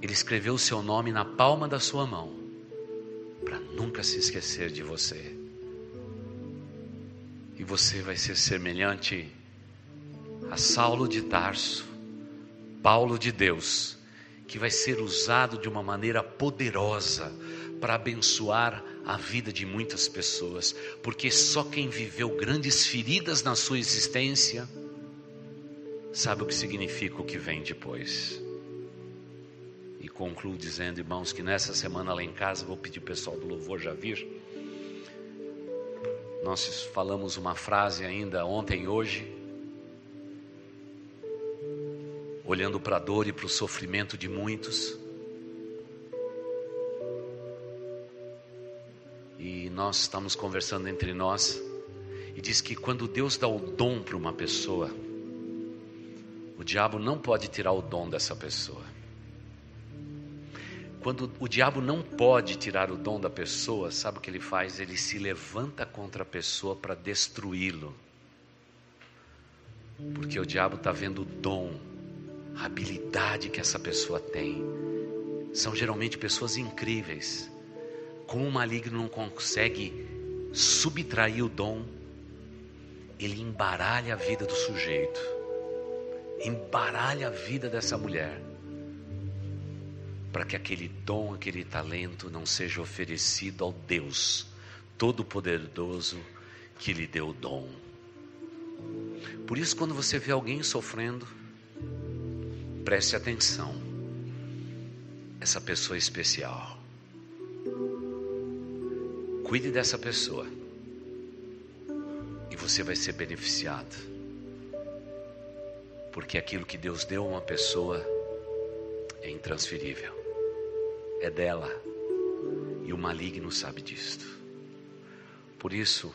Ele escreveu o seu nome na palma da sua mão, para nunca se esquecer de você. E você vai ser semelhante a Saulo de Tarso, Paulo de Deus, que vai ser usado de uma maneira poderosa para abençoar a vida de muitas pessoas, porque só quem viveu grandes feridas na sua existência, sabe o que significa o que vem depois. E concluo dizendo, irmãos, que nessa semana lá em casa, vou pedir o pessoal do louvor já vir. Nós falamos uma frase ainda ontem e hoje, olhando para a dor e para o sofrimento de muitos. E nós estamos conversando entre nós, e diz que quando Deus dá o dom para uma pessoa, o diabo não pode tirar o dom dessa pessoa. Quando o diabo não pode tirar o dom da pessoa, sabe o que ele faz? Ele se levanta contra a pessoa para destruí-lo. Porque o diabo está vendo o dom, a habilidade que essa pessoa tem. São geralmente pessoas incríveis. Como o maligno não consegue subtrair o dom, ele embaralha a vida do sujeito embaralha a vida dessa mulher, para que aquele dom, aquele talento não seja oferecido ao Deus Todo-Poderoso que lhe deu o dom. Por isso, quando você vê alguém sofrendo, preste atenção. Essa pessoa é especial. Cuide dessa pessoa. E você vai ser beneficiado. Porque aquilo que Deus deu a uma pessoa é intransferível. É dela. E o maligno sabe disto. Por isso,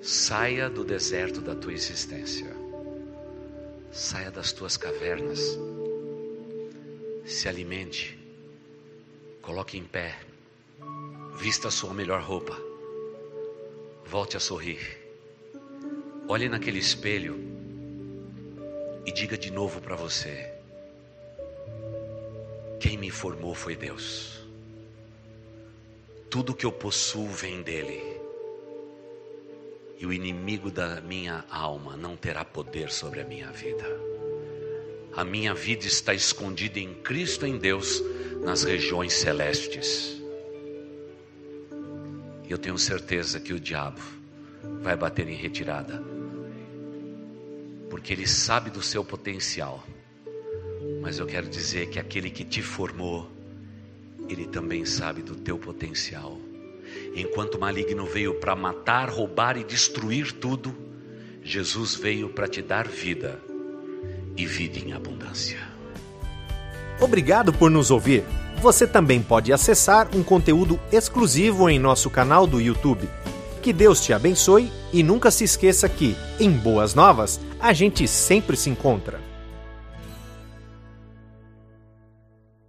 saia do deserto da tua existência. Saia das tuas cavernas. Se alimente. Coloque em pé. Vista a sua melhor roupa. Volte a sorrir. Olhe naquele espelho e diga de novo para você: quem me formou foi Deus. Tudo que eu possuo vem dele. E o inimigo da minha alma não terá poder sobre a minha vida. A minha vida está escondida em Cristo, em Deus, nas regiões celestes. Eu tenho certeza que o diabo vai bater em retirada, porque ele sabe do seu potencial mas eu quero dizer que aquele que te formou, ele também sabe do teu potencial. Enquanto o maligno veio para matar, roubar e destruir tudo, Jesus veio para te dar vida e vida em abundância. Obrigado por nos ouvir. Você também pode acessar um conteúdo exclusivo em nosso canal do YouTube. Que Deus te abençoe e nunca se esqueça que, em Boas Novas, a gente sempre se encontra.